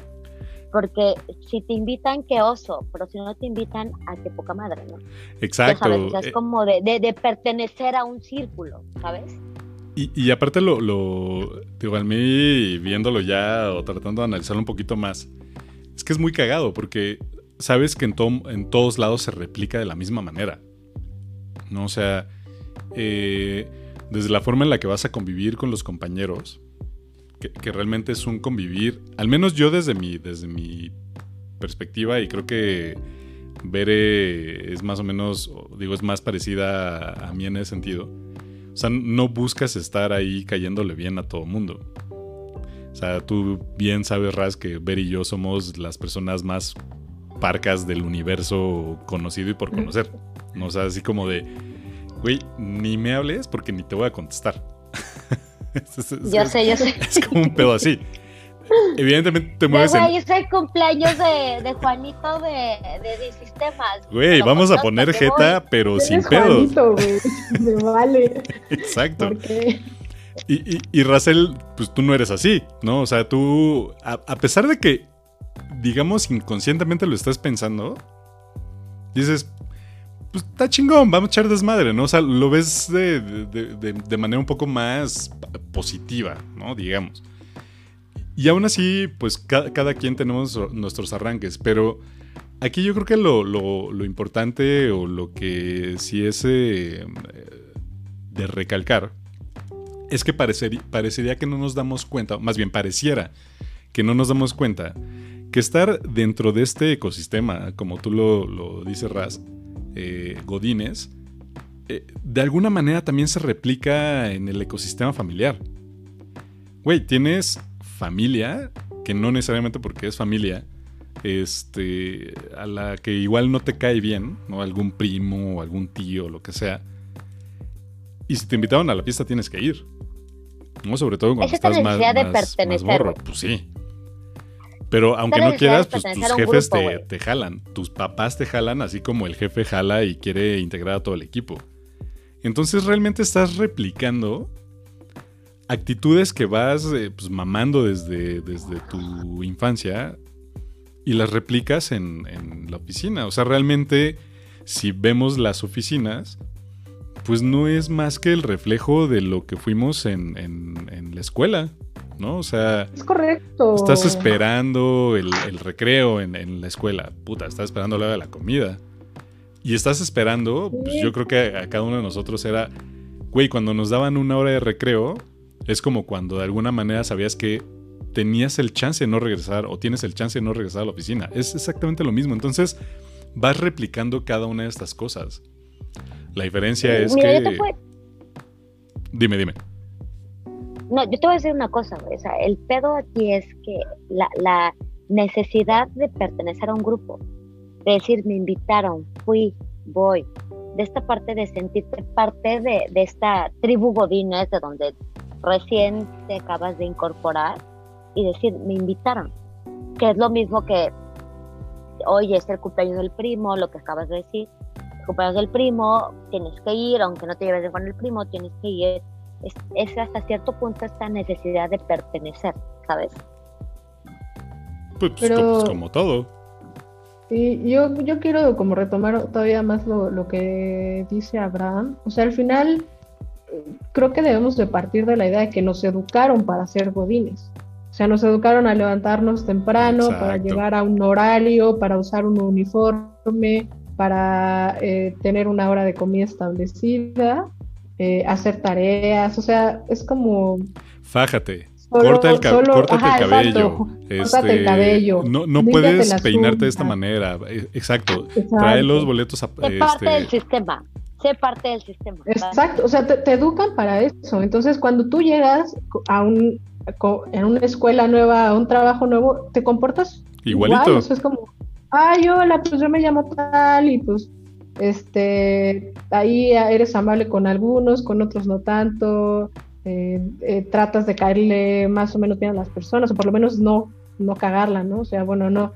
porque si te invitan, qué oso, pero si no te invitan, a qué poca madre, ¿no? Exacto. es eh, como de, pertenecer a un círculo, ¿sabes? Y, aparte lo, lo, digo, a mí viéndolo ya o tratando de analizarlo un poquito más, es que es muy cagado porque sabes que en, en todos lados se replica de la misma manera, ¿no? O sea, eh, desde la forma en la que vas a convivir con los compañeros, que, realmente es un convivir, al menos yo desde mi, desde mi perspectiva, y creo que Bere es más o menos, digo, es más parecida a, mí en ese sentido. O sea, no buscas estar ahí cayéndole bien a todo mundo. sea, tú bien sabes, Raz, que Ver y yo somos las personas más parcas del universo conocido y por conocer. ¿no? O sea, así como de, güey, ni me hables porque ni te voy a contestar. yo sé, yo sé. Es como un pedo así. Evidentemente te mueves güey, en... es el cumpleaños de, de Juanito de, de, Sistemas. Güey, vamos a poner jeta, pero sin pedos. Juanito, güey. Me vale. Exacto. Y, y, y Racel, pues tú no eres así, ¿no? O sea, tú, a, a, pesar de que, digamos, inconscientemente lo estás pensando, dices, pues está chingón, vamos a echar desmadre, ¿no? O sea, lo ves de, de, de manera un poco más positiva, ¿no? Digamos. Y aún así, pues cada, cada, quien tenemos nuestros arranques, pero aquí yo creo que lo, lo, lo importante o lo que sí es eh, de recalcar es que parecería, parecería que no nos damos cuenta, más bien pareciera que no nos damos cuenta que estar dentro de este ecosistema, como tú lo, lo dices, Raz, eh, Godines, eh, de alguna manera también se replica en el ecosistema familiar. Güey, tienes familia, que no necesariamente porque es familia, este, a la que igual no te cae bien, ¿no? Algún primo o algún tío, lo que sea. Y si te invitaron a la fiesta tienes que ir. ¿No? Sobre todo cuando estás más, de más, más morro. Pues sí. Pero aunque no quieras, pues tus jefes grupo, te, te, jalan. Tus papás te jalan, así como el jefe jala y quiere integrar a todo el equipo. Entonces realmente estás replicando actitudes que vas eh, pues, mamando desde, desde tu infancia y las replicas en, en, la oficina. O sea, realmente, si vemos las oficinas, pues no es más que el reflejo de lo que fuimos en, en la escuela. ¿No? O sea. Es correcto. Estás esperando el, el recreo en, la escuela. Puta, estás esperando la hora de la comida. Y estás esperando, pues yo creo que a cada uno de nosotros era, güey, cuando nos daban una hora de recreo, es como cuando de alguna manera sabías que tenías el chance de no regresar o tienes el chance de no regresar a la oficina. Es exactamente lo mismo. Entonces vas replicando cada una de estas cosas. La diferencia es que... Dime, dime. No, yo te voy a decir una cosa, O sea, el pedo aquí es que la, la necesidad de pertenecer a un grupo, de decir, me invitaron, fui, voy, de esta parte de sentirte parte de, de esta tribu godines de donde recién te acabas de incorporar y decir, me invitaron, que es lo mismo que, hoy es el cumpleaños del primo, lo que acabas de decir, cumpleaños del primo, tienes que ir, aunque no te lleves con el primo, tienes que ir, es, es, hasta cierto punto esta necesidad de pertenecer, ¿sabes? Pues, Pero, pues como todo. Sí, yo, yo quiero como retomar todavía más lo, lo que dice Abraham. O sea, al final creo que debemos de partir de la idea de que nos educaron para ser godines. O sea, nos educaron a levantarnos temprano, Exacto. para llegar a un horario, para usar un uniforme, para eh, tener una hora de comida establecida, eh, hacer tareas, o sea, es como... Fájate. Solo, corta el, ca solo, córtate ajá, el cabello. Este, el cabello. No, no puedes peinarte de esta manera. Eh, exacto. Exacto. Trae los boletos a. Es parte este... del sistema sé parte del sistema. Exacto, o sea, te, te, educan para eso. Entonces, cuando tú llegas a un, en una escuela nueva, a un trabajo nuevo, te comportas igualito. Igual, o sea, es como, ay, hola, pues yo me llamo tal y pues, este, ahí eres amable con algunos, con otros no tanto, eh, eh, tratas de caerle más o menos bien a las personas, o por lo menos no, no cagarla, ¿no? O sea, bueno, no,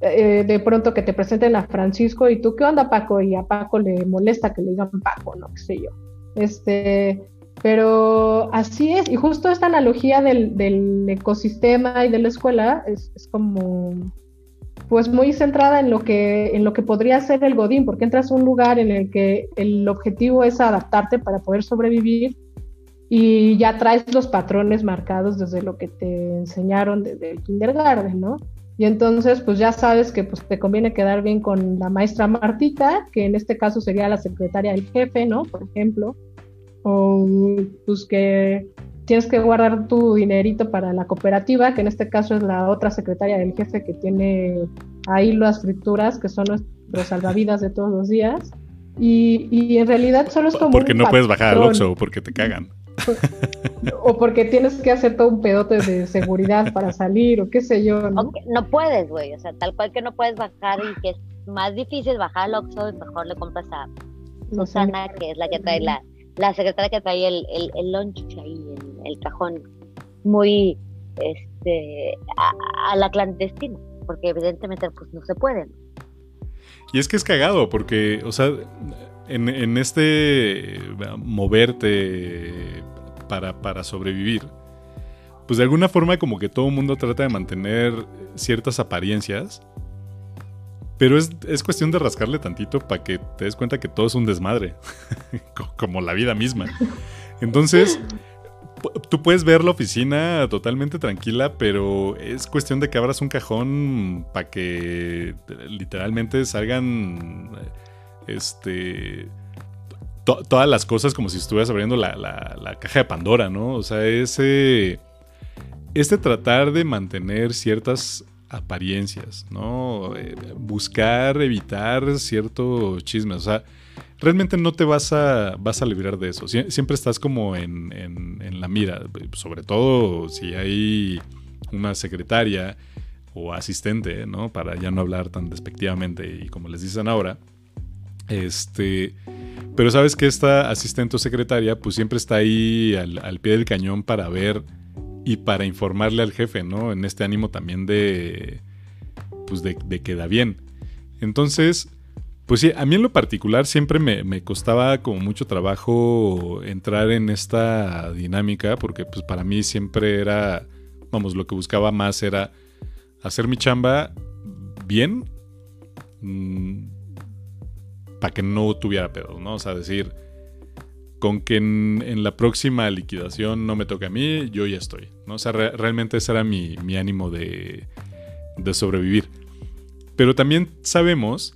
eh, de pronto que te presenten a Francisco y tú, ¿qué onda Paco? Y a Paco le molesta que le digan Paco, no qué sé yo. Este, pero así es, y justo esta analogía del, del ecosistema y de la escuela es, es, como pues muy centrada en lo que en lo que podría ser el Godín, porque entras a un lugar en el que el objetivo es adaptarte para poder sobrevivir y ya traes los patrones marcados desde lo que te enseñaron desde el kindergarten, ¿no? Y entonces, pues ya sabes que pues, te conviene quedar bien con la maestra Martita, que en este caso sería la secretaria del jefe, ¿no? Por ejemplo. O pues que tienes que guardar tu dinerito para la cooperativa, que en este caso es la otra secretaria del jefe que tiene ahí las frituras, que son los salvavidas de todos los días. Y, y en realidad solo es como. Porque no puedes bajar al Oxxo, porque te cagan. o porque tienes que hacer todo un pedote de seguridad para salir, o qué sé yo, ¿no? no puedes, güey, o sea, tal cual que no puedes bajar y que es más difícil bajar al Oxxo y mejor le compras a Susana, que es la que trae la, la secretaria que trae el, el, el lunch ahí, el, el cajón, muy este a, la clandestina, porque evidentemente pues no se puede. Y es que es cagado, porque, o sea, en, en este moverte para, para sobrevivir, pues de alguna forma como que todo el mundo trata de mantener ciertas apariencias pero es, cuestión de rascarle tantito para que te des cuenta que todo es un desmadre, como la vida misma. Entonces, tú puedes ver la oficina totalmente tranquila, pero es cuestión de que abras un cajón para que literalmente salgan este todas las cosas como si estuvieras abriendo la, la, caja de Pandora, ¿no? O sea, ese este tratar de mantener ciertas apariencias, ¿no? Eh, buscar, evitar cierto chisme, o sea, realmente no te vas a, vas a librar de eso, siempre estás como en, en, la mira, sobre todo si hay una secretaria o asistente, ¿no? Para ya no hablar tan despectivamente y como les dicen ahora, este... Pero sabes que esta asistente o secretaria pues siempre está ahí al, al pie del cañón para ver y para informarle al jefe, ¿no? En este ánimo también de, pues de, que da bien. Entonces, pues sí, a mí en lo particular siempre me, costaba como mucho trabajo entrar en esta dinámica, porque pues para mí siempre era, vamos, lo que buscaba más era hacer mi chamba bien, mm, para que no tuviera pedo, ¿no? O sea, decir, con que en, la próxima liquidación no me toque a mí, yo ya estoy. ¿no? O sea, realmente ese era mi, ánimo de, de, sobrevivir. Pero también sabemos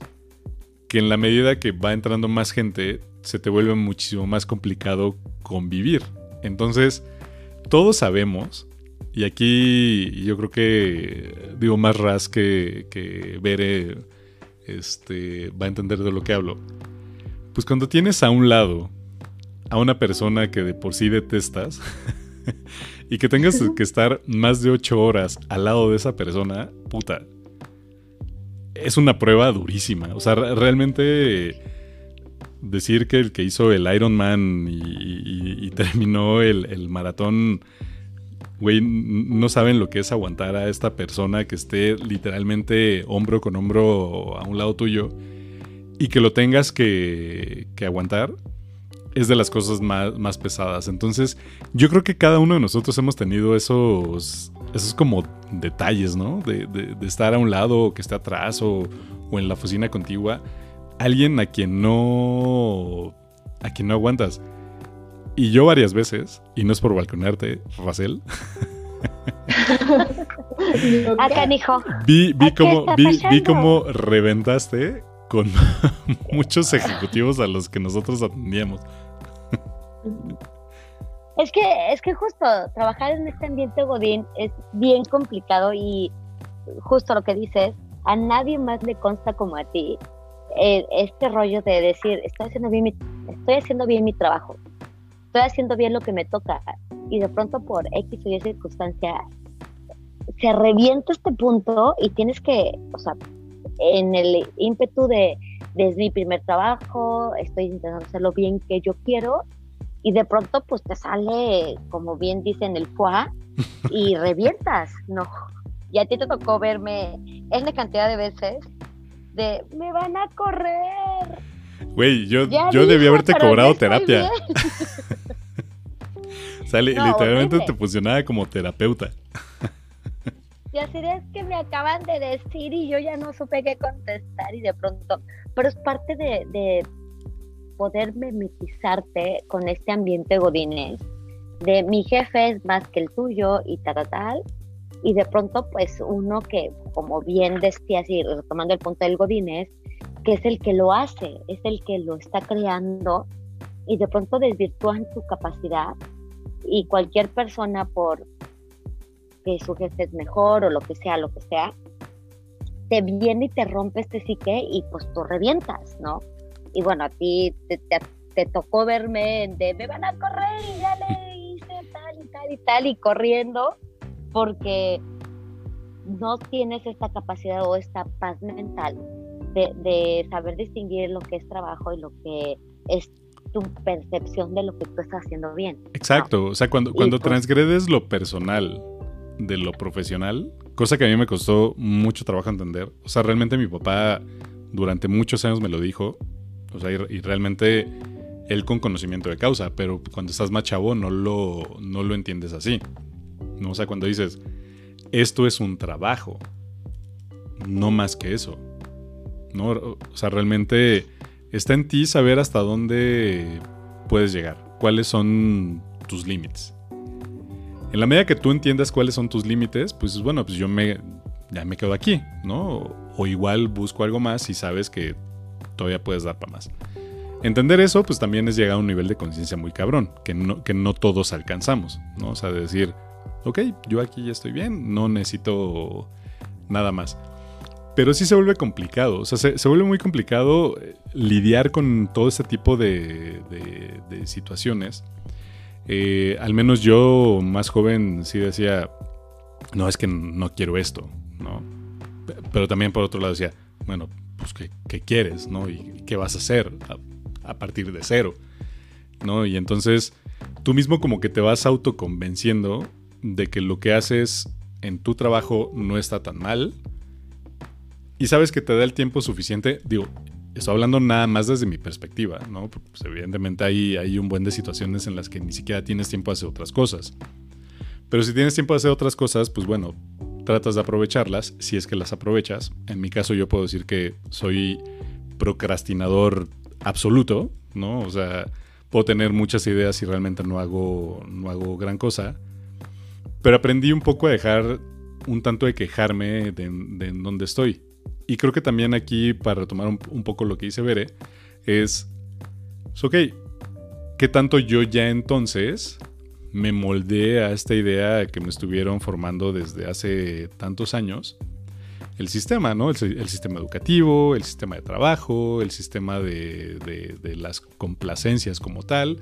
que en la medida que va entrando más gente, se te vuelve muchísimo más complicado convivir. Entonces, todos sabemos, y aquí yo creo que digo más ras que, que Bere este, va a entender de lo que hablo. Pues cuando tienes a un lado a una persona que de por sí detestas y que tengas que estar más de ocho horas al lado de esa persona, puta, es una prueba durísima. O sea, realmente decir que el que hizo el Iron Man y, terminó el, maratón, güey, no saben lo que es aguantar a esta persona que esté literalmente hombro con hombro a un lado tuyo y que lo tengas que, que aguantar es de las cosas más, pesadas. Entonces, yo creo que cada uno de nosotros hemos tenido esos, esos como detalles, ¿no? De, estar a un lado o que esté atrás o, en la oficina contigua. Alguien a quien no. a quien no aguantas. Y yo varias veces, y no es por balconearte, Racel. Acá, hijo. Vi, vi, cómo, vi, vi cómo reventaste con muchos ejecutivos a los que nosotros atendíamos. Es que, es que justo trabajar en este ambiente Godín es bien complicado y justo lo que dices, a nadie más le consta como a ti eh, este rollo de decir, estoy haciendo, bien mi, estoy haciendo bien mi trabajo, estoy haciendo bien lo que me toca y de pronto por X o Y circunstancia se revienta este punto y tienes que, o sea, en el ímpetu de, desde mi primer trabajo, estoy intentando hacerlo bien que yo quiero y de pronto pues te sale, como bien dicen, el foie y revientas, ¿no? Y a ti te tocó verme en la cantidad de veces de, me van a correr. Güey, yo, yo debí haberte cobrado terapia. Sale, literalmente te funcionaba como terapeuta. Y así es que me acaban de decir y yo ya no supe qué contestar y de pronto, pero es parte de, de poder mimetizarte con este ambiente godínez, de mi jefe es más que el tuyo y tal, tal, y de pronto pues uno que, como bien decías y retomando el punto del godínez, que es el que lo hace, es el que lo está creando y de pronto desvirtúan tu capacidad y cualquier persona por que su jefe es mejor o lo que sea, lo que sea, te viene y te rompe este psique y pues tú revientas, ¿no? Y bueno, a ti te, tocó verme de me van a correr y ya le hice tal y tal, y corriendo, porque no tienes esta capacidad o esta paz mental de, saber distinguir lo que es trabajo y lo que es tu percepción de lo que tú estás haciendo bien. Exacto, o sea, cuando, cuando pues transgredes lo personal de lo profesional, cosa que a mí me costó mucho trabajo entender, o sea, realmente mi papá durante muchos años me lo dijo, o sea, y, realmente él con conocimiento de causa, pero cuando estás más chavo no lo, no lo entiendes así. ¿no? O sea, cuando dices, esto es un trabajo, no más que eso. ¿no? O sea, realmente está en ti saber hasta dónde puedes llegar, cuáles son tus límites. En la medida que tú entiendas cuáles son tus límites, pues bueno, pues yo me, ya me quedo aquí, ¿no? O igual busco algo más y sabes que todavía puedes dar para más. Entender eso, pues también es llegar a un nivel de conciencia muy cabrón, que no, que no todos alcanzamos, ¿no? O sea, decir, ok, yo aquí ya estoy bien, no necesito nada más. Pero sí se vuelve complicado, o sea, se, vuelve muy complicado eh, lidiar con todo este tipo de, situaciones. Eh, al menos yo, más joven, sí decía, no, es que no quiero esto, ¿no? Pero también por otro lado decía, bueno, pues ¿qué, quieres, no? ¿Y qué vas a hacer a, partir de cero? ¿No? Y entonces tú mismo como que te vas autoconvenciendo de que lo que haces en tu trabajo no está tan mal y sabes que te da el tiempo suficiente, digo, estoy hablando nada más desde mi perspectiva, ¿no? Pues evidentemente hay, hay un buen de situaciones en las que ni siquiera tienes tiempo a hacer otras cosas. Pero si tienes tiempo a hacer otras cosas, pues bueno, tratas de aprovecharlas, si es que las aprovechas. En mi caso yo puedo decir que soy procrastinador absoluto, ¿no? O sea, puedo tener muchas ideas y realmente no hago, no hago gran cosa. Pero aprendí un poco a dejar un tanto de quejarme de, de en dónde estoy. Y creo que también aquí, para retomar un, poco lo que dice Bere, es, ok, ¿qué tanto yo ya entonces me moldeé a esta idea que me estuvieron formando desde hace tantos años? El sistema, ¿no? El, sistema educativo, el sistema de trabajo, el sistema de, de, las complacencias como tal.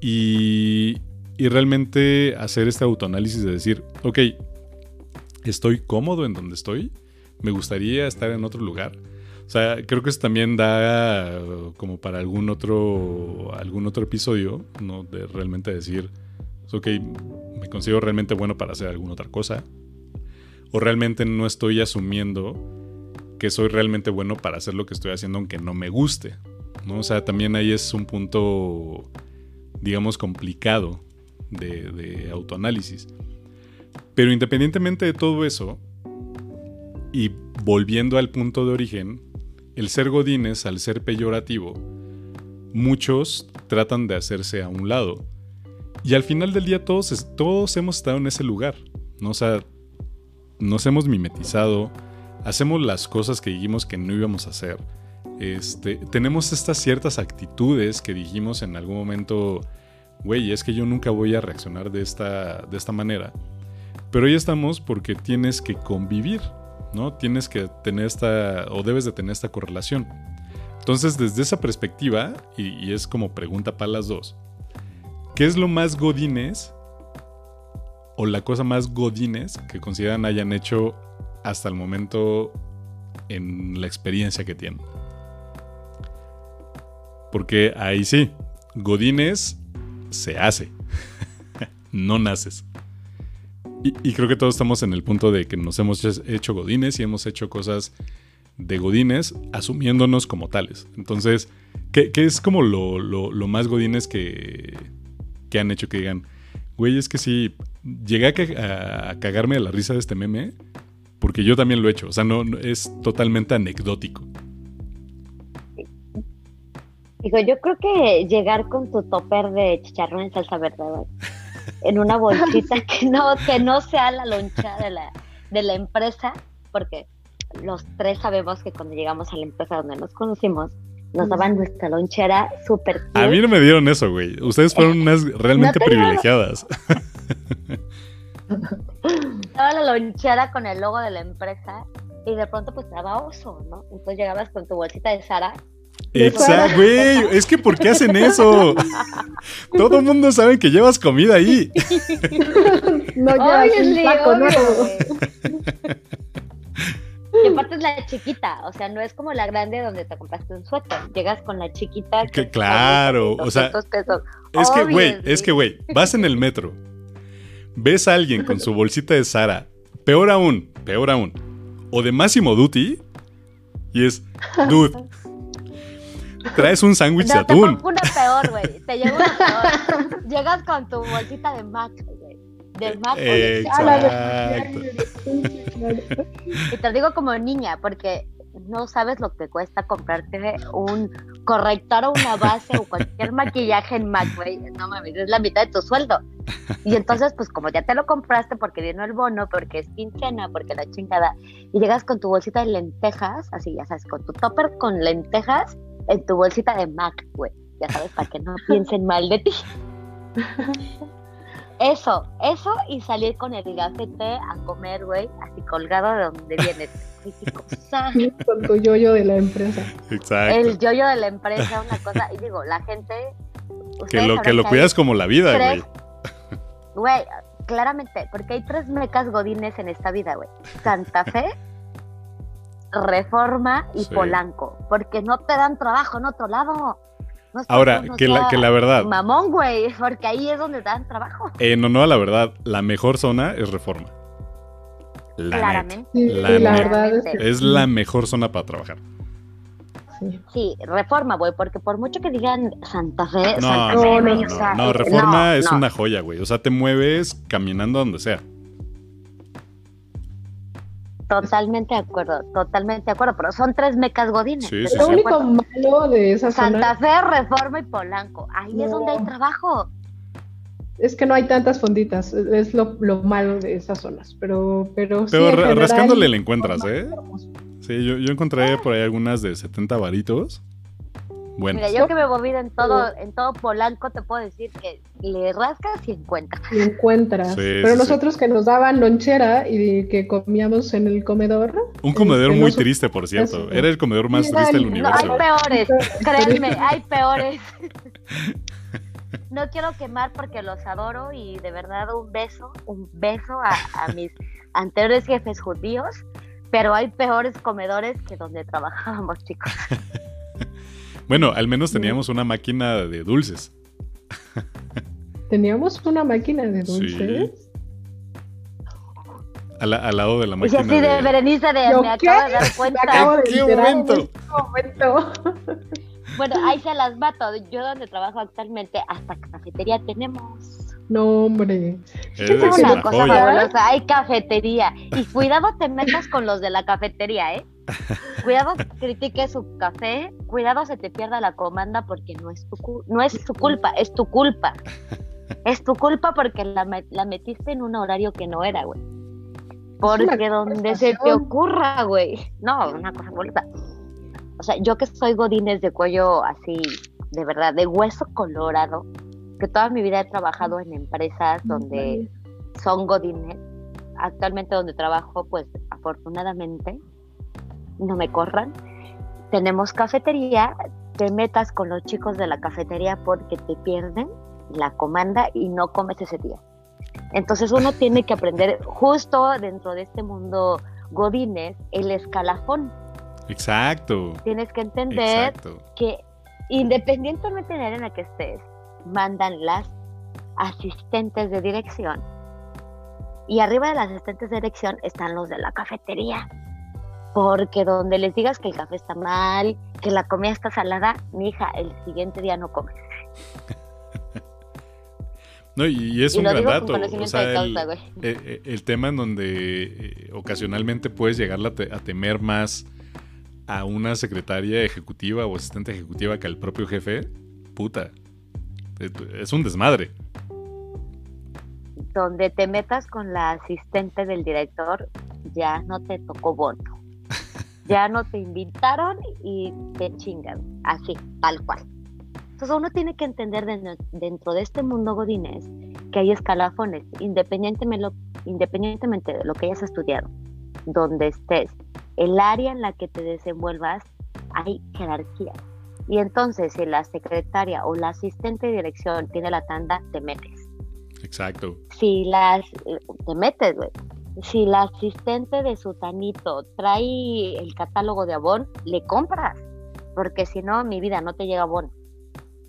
Y, y realmente hacer este autoanálisis de decir, ok, estoy cómodo en donde estoy me gustaría estar en otro lugar. O sea, creo que eso también da como para algún otro, algún otro episodio, ¿no? De realmente decir, ok, me considero realmente bueno para hacer alguna otra cosa. O realmente no estoy asumiendo que soy realmente bueno para hacer lo que estoy haciendo aunque no me guste. ¿no? O sea, también ahí es un punto, digamos, complicado de, de autoanálisis. Pero independientemente de todo eso, y volviendo al punto de origen, el ser godines, al ser peyorativo, muchos tratan de hacerse a un lado. Y al final del día todos, todos hemos estado en ese lugar. ¿no? O sea, nos hemos mimetizado, hacemos las cosas que dijimos que no íbamos a hacer. Este, tenemos estas ciertas actitudes que dijimos en algún momento, güey, es que yo nunca voy a reaccionar de esta, de esta manera. Pero hoy estamos porque tienes que convivir. ¿no? Tienes que tener esta, o debes de tener esta correlación. Entonces, desde esa perspectiva, y, es como pregunta para las dos, ¿qué es lo más godines o la cosa más godines que consideran hayan hecho hasta el momento en la experiencia que tienen? Porque ahí sí, godines se hace, no naces. Y, creo que todos estamos en el punto de que nos hemos hecho godines y hemos hecho cosas de godines asumiéndonos como tales. Entonces, ¿qué, es como lo, más godines que, que, han hecho que digan, güey, es que sí, llegué a, cagarme a la risa de este meme porque yo también lo he hecho. O sea, no, es totalmente anecdótico. Digo, yo creo que llegar con tu topper de chicharrón en salsa verde, en una bolsita que no, que no sea la loncha de la, de la empresa, porque los tres sabemos que cuando llegamos a la empresa donde nos conocimos, nos daban nuestra lonchera súper A mí no me dieron eso, güey. Ustedes fueron unas realmente privilegiadas. Estaba la lonchera con el logo de la empresa y de pronto pues daba oso, ¿no? Entonces llegabas con tu bolsita de Sara Exacto, güey. Es que ¿por qué hacen eso? Todo el mundo sabe que llevas comida ahí. no llevas un taco nuevo. Y aparte es la chiquita, o sea, no es como la grande donde te compraste un suéter. Llegas con la chiquita. Que claro, o sea, es que, güey, es que, güey, vas en el metro, ves a alguien con su bolsita de Sara, peor aún, peor aún, o de Máximo Duty, y es, dude, traes un sándwich de atún. Te una peor, güey, te llega una peor. Llegas con tu bolsita de Mac, güey del Mac. Exacto. y te digo como niña, porque no sabes lo que cuesta comprarte un corrector o una base o cualquier maquillaje en Mac, güey. No mames, es la mitad de tu sueldo. Y entonces, pues como ya te lo compraste porque vino el bono, porque es quincena, porque la chingada, y llegas con tu bolsita de lentejas, así ya sabes, con tu topper con lentejas en tu bolsita de Mac, güey. Ya sabes, para que no piensen mal de ti. Eso, eso y salir con el gafete a comer, güey, así colgado de donde vienes. con tu yoyo de la empresa. Exacto. El yoyo de la empresa, una cosa. Y digo, la gente. Que lo, que lo cuidas como la vida, güey. Güey, claramente, porque hay tres mecas godines en esta vida, güey. Santa Fe, Reforma y Polanco. Porque no te dan trabajo en otro lado. Ahora, que, la, que la verdad. Mamón, güey, porque ahí es donde dan trabajo. Eh, no, no, la verdad, la mejor zona es Reforma. Claramente. la, verdad es, la mejor zona para trabajar. Sí. reforma, güey, porque por mucho que digan Santa Fe, no, Santa no, Fe, no, no, reforma es una joya, güey. O sea, te mueves caminando donde sea. Totalmente de acuerdo, totalmente de acuerdo, pero son tres mecas godines. Sí, lo único malo de esa Santa Fe, Reforma y Polanco, ahí es donde hay trabajo. Es que no hay tantas fonditas, es lo, malo de esas zonas, pero pero, pero rascándole le encuentras, ¿eh? Sí, yo, yo encontré por ahí algunas de 70 varitos Mira, yo que me moví en todo, en todo Polanco, te puedo decir que le rascas y encuentras. Y encuentras. Pero nosotros que nos daban lonchera y que comíamos en el comedor. Un comedor este, muy triste, por cierto. Era el comedor más triste del universo. No, hay peores, créanme, hay peores. no quiero quemar porque los adoro y de verdad un beso, un beso a, a mis anteriores jefes judíos, pero hay peores comedores que donde trabajábamos, chicos. Bueno, al menos teníamos una máquina de dulces. ¿Teníamos una máquina de dulces? Sí. Al, lado de la máquina. Y así de, Berenice de me acabo de dar cuenta. ¿En qué momento? En este momento. bueno, ahí se las mato. Yo donde trabajo actualmente, hasta cafetería tenemos. No, hombre. Es una cosa fabulosa. Hay cafetería. Y cuidado te metas con los de la cafetería, ¿eh? Cuidado critique su café. Cuidado se te pierda la comanda porque no es tu, no es su culpa, es tu culpa. Es tu culpa porque la, la metiste en un horario que no era, güey. Porque donde se te ocurra, güey. No, una cosa bonita. O sea, yo que soy godines de cuello así, de verdad, de hueso colorado, que toda mi vida he trabajado en empresas donde son godines. Actualmente donde trabajo, pues afortunadamente, no me corran. Tenemos cafetería, te metas con los chicos de la cafetería porque te pierden la comanda y no comes ese día. Entonces uno tiene que aprender justo dentro de este mundo godines el escalafón. Exacto. Tienes que entender que independientemente de la en la que estés, mandan las asistentes de dirección. Y arriba de las asistentes de dirección están los de la cafetería. Porque donde les digas que el café está mal, que la comida está salada, mi hija, el siguiente día no comes. No, y, es un gran dato. el, tema en donde eh, ocasionalmente puedes llegar a, a, temer más a una secretaria ejecutiva o asistente ejecutiva que al propio jefe, puta, es un desmadre. Donde te metas con la asistente del director, ya no te tocó voto. Ya no te invitaron y te chingan. Así, tal cual. Entonces uno tiene que entender dentro de este mundo godines que hay escalafones, independientemente, independientemente de lo que hayas estudiado, donde estés, el área en la que te desenvuelvas, hay jerarquía Y entonces, si la secretaria o la asistente de dirección tiene la tanda, te metes. Exacto. Si las, te metes, güey. Si la asistente de su tanito trae el catálogo de Avon, le compras. Porque si no, mi vida, no te llega Avon.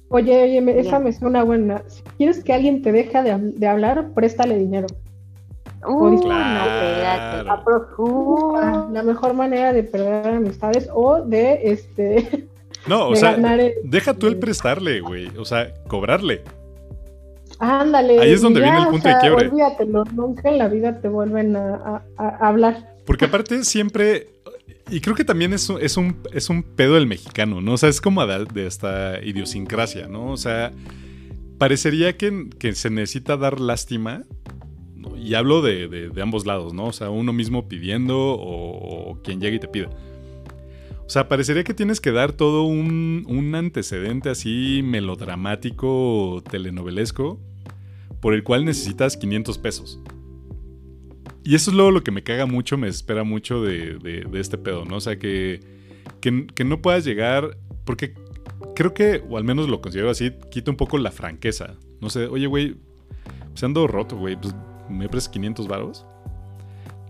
Oye, oye, esa me suena buena. Si quieres que alguien te deje de, hablar, préstale dinero. Uh, claro. Uh. la mejor manera de perder amistades o de este no, o sea, deja tú el prestarle, güey. O sea, cobrarle. Ándale. Ahí es donde viene el punto de quiebre. Olvídatelo, nunca en la vida te vuelven a, hablar. Porque aparte siempre, y creo que también es, es, un, es un pedo del mexicano, ¿no? O sea, es como de, esta idiosincrasia, ¿no? O sea, parecería que, se necesita dar lástima, y hablo de, ambos lados, ¿no? O sea, uno mismo pidiendo o, o quien llegue y te pida. O sea, parecería que tienes que dar todo un, antecedente así melodramático, telenovelesco, por el cual necesitas 500 pesos. Y eso es luego lo que me caga mucho, me espera mucho de, este pedo, ¿no? O sea, que, que, no puedas llegar, porque creo que, o al menos lo considero así, quita un poco la franqueza. No sé, oye, güey, se ando roto, güey, pues me prestas 500 varos.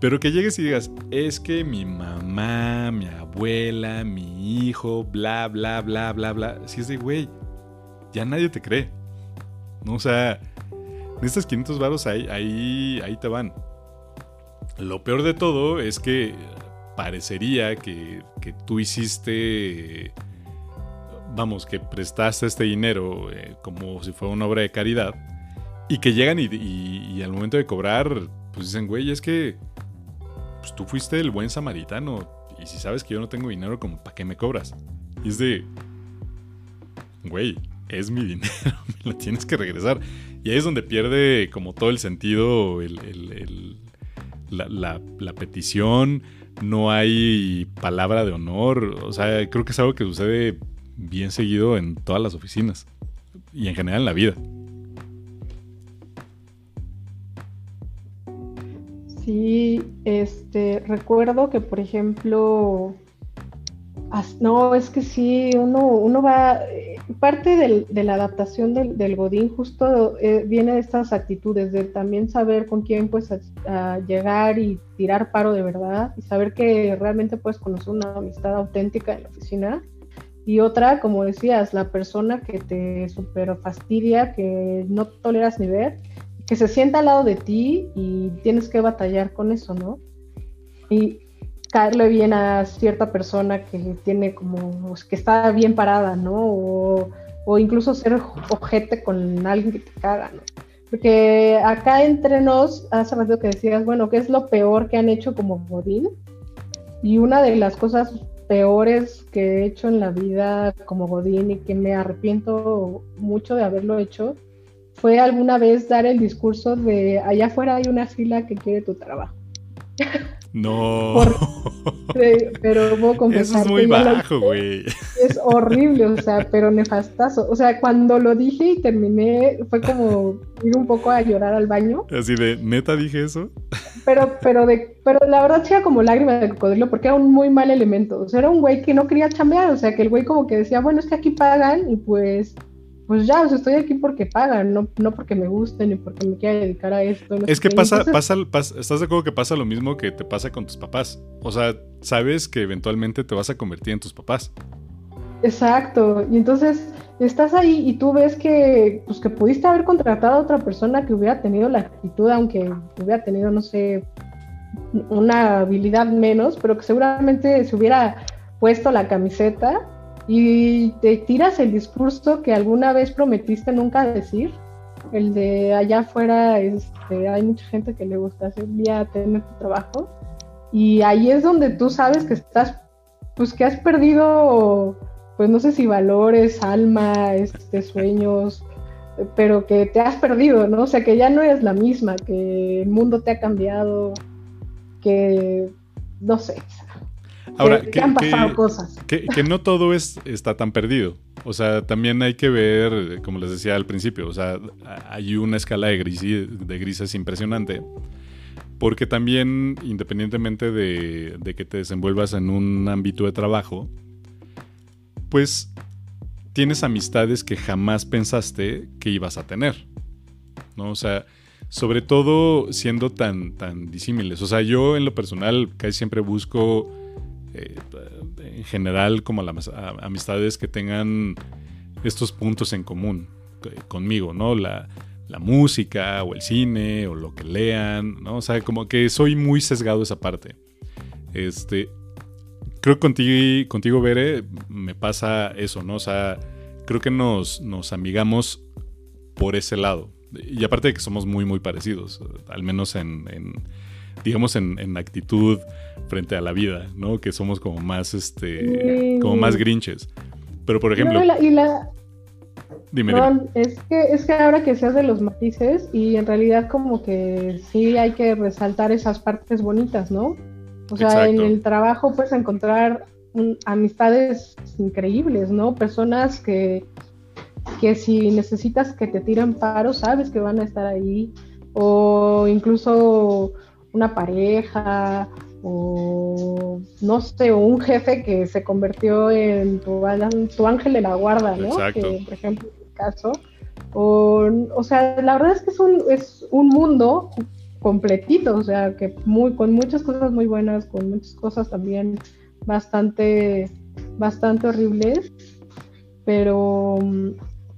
Pero que llegues y digas, es que mi mamá, mi abuela, mi hijo, bla, bla, bla, bla, bla. Si es de, güey, ya nadie te cree. ¿No? O sea, en estos 500 varos ahí, ahí, ahí te van. Lo peor de todo es que parecería que, que tú hiciste, vamos, que prestaste este dinero eh, como si fuera una obra de caridad y que llegan y, y al momento de cobrar, pues dicen, güey, es que pues tú fuiste el buen samaritano. Y si sabes que yo no tengo dinero, como ¿para qué me cobras? Y es de, güey, es mi dinero, me lo tienes que regresar. Y ahí es donde pierde como todo el sentido la, la, petición, no hay palabra de honor. O sea, creo que es algo que sucede bien seguido en todas las oficinas y en general en la vida. Sí, este, recuerdo que, por ejemplo, no, es que sí, uno, uno va, eh, parte de la adaptación del, Godín justo eh, viene de estas actitudes, de también saber con quién puedes llegar y tirar paro de verdad, y saber que realmente puedes conocer una amistad auténtica en la oficina. Y otra, como decías, la persona que te super fastidia, que no toleras ni ver, que se sienta al lado de ti y tienes que batallar con eso, ¿no? Y caerle bien a cierta persona que tiene como, pues, que está bien parada, ¿no? O, incluso ser ojete con alguien que te caga, ¿no? Porque acá entre nos, hace rato que decías, bueno, ¿qué es lo peor que han hecho como Godín? Y una de las cosas peores que he hecho en la vida como Godín y que me arrepiento mucho de haberlo hecho fue alguna vez dar el discurso de allá afuera hay una fila que quiere tu trabajo. No. pero puedo confesar Eso es muy bajo, güey. Es horrible, o sea, pero nefastazo. O sea, cuando lo dije y terminé, fue como ir un poco a llorar al baño. Así de, neta dije eso. Pero, pero de, pero la verdad era como lágrima de cocodrilo porque era un muy mal elemento. O sea, era un güey que no quería chambear. O sea, que el güey como que decía, bueno, es que aquí pagan y pues pues ya, o sea, estoy aquí porque pagan, no, no porque me guste ni porque me quiera dedicar a esto. es que pasa, pasa, estás de acuerdo que pasa lo mismo que te pasa con tus papás. O sea, sabes que eventualmente te vas a convertir en tus papás. Exacto. Y entonces estás ahí y tú ves que, pues, que pudiste haber contratado a otra persona que hubiera tenido la actitud, aunque hubiera tenido, no sé, una habilidad menos, pero que seguramente se hubiera puesto la camiseta y te tiras el discurso que alguna vez prometiste nunca decir, el de allá afuera este, hay mucha gente que le gusta hacer día tener tu trabajo y ahí es donde tú sabes que estás, pues que has perdido, pues no sé si valores, alma, este, sueños, pero que te has perdido, ¿no? O sea, que ya no eres la misma, que el mundo te ha cambiado, que no sé, Ahora, que, han pasado cosas. Que, no todo es, está tan perdido. O sea, también hay que ver, como les decía al principio, o sea, hay una escala de, de grises impresionante. Porque también, independientemente de, que te desenvuelvas en un ámbito de trabajo, pues tienes amistades que jamás pensaste que ibas a tener. ¿No? O sea, sobre todo siendo tan, tan disímiles. O sea, yo en lo personal casi siempre busco eh, en general como las amistades que tengan estos puntos en común eh, conmigo, ¿no? La, la música o el cine o lo que lean, ¿no? O sea, como que soy muy sesgado esa parte. Este, creo que contigo, contigo Bere, me pasa eso, ¿no? O sea, creo que nos, nos amigamos por ese lado. Y aparte de que somos muy, muy parecidos, al menos en, digamos, en, actitud frente a la vida, ¿no? Que somos como más, este, como más grinches. Pero, por ejemplo... y la, Dime, Es, que, es que ahora que seas de los matices y en realidad como que sí hay que resaltar esas partes bonitas, ¿no? O sea, en el trabajo puedes encontrar amistades increíbles, ¿no? Personas que, que si necesitas que te tiren paro, sabes que van a estar ahí. O incluso una pareja o no sé, un jefe que se convirtió en tu, tu ángel de la guarda, ¿no? Que, por ejemplo, en mi caso. O, o sea, la verdad es que es un, es un mundo completito, o sea, que muy, con muchas cosas muy buenas, con muchas cosas también bastante, bastante horribles, pero,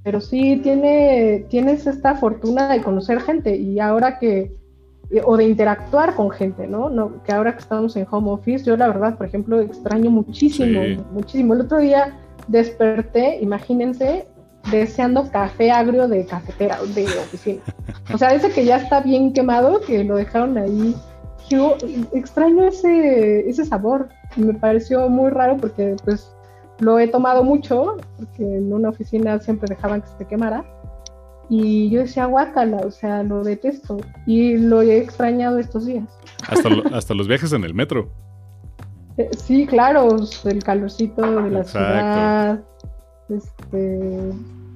pero sí tiene, tienes esta fortuna de conocer gente y ahora que o de interactuar con gente, ¿no? ¿no? Que ahora que estamos en home office, yo la verdad, por ejemplo, extraño muchísimo, muchísimo. El otro día desperté, imagínense, deseando café agrio de cafetera, de oficina. O sea, ese que ya está bien quemado, que lo dejaron ahí. Yo extraño ese, ese sabor. Me pareció muy raro porque pues lo he tomado mucho, porque en una oficina siempre dejaban que se quemara y yo decía, guácala, o sea, lo detesto. Y lo he extrañado estos días. Hasta, los viajes en el metro. Eh, sí, claro, el calorcito de la ciudad. Este,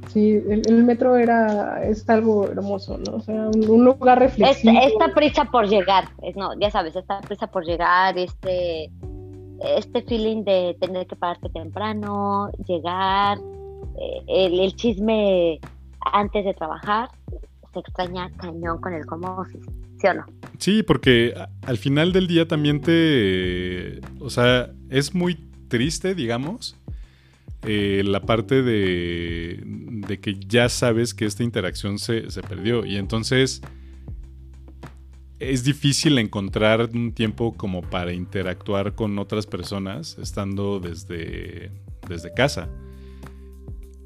sí, el, metro era es algo hermoso, ¿no? O sea, un, lugar reflexivo. Esta, prisa por llegar, no, ya sabes, esta prisa por llegar, este, este feeling de tener que pararte temprano, llegar, eh, el, el chisme antes de trabajar, se extraña cañón con el home office, ¿sí o no? Sí, porque al final del día también te... O sea, es muy triste, digamos, eh, la parte de, de, que ya sabes que esta interacción se, se, perdió y entonces es difícil encontrar un tiempo como para interactuar con otras personas estando desde, desde casa.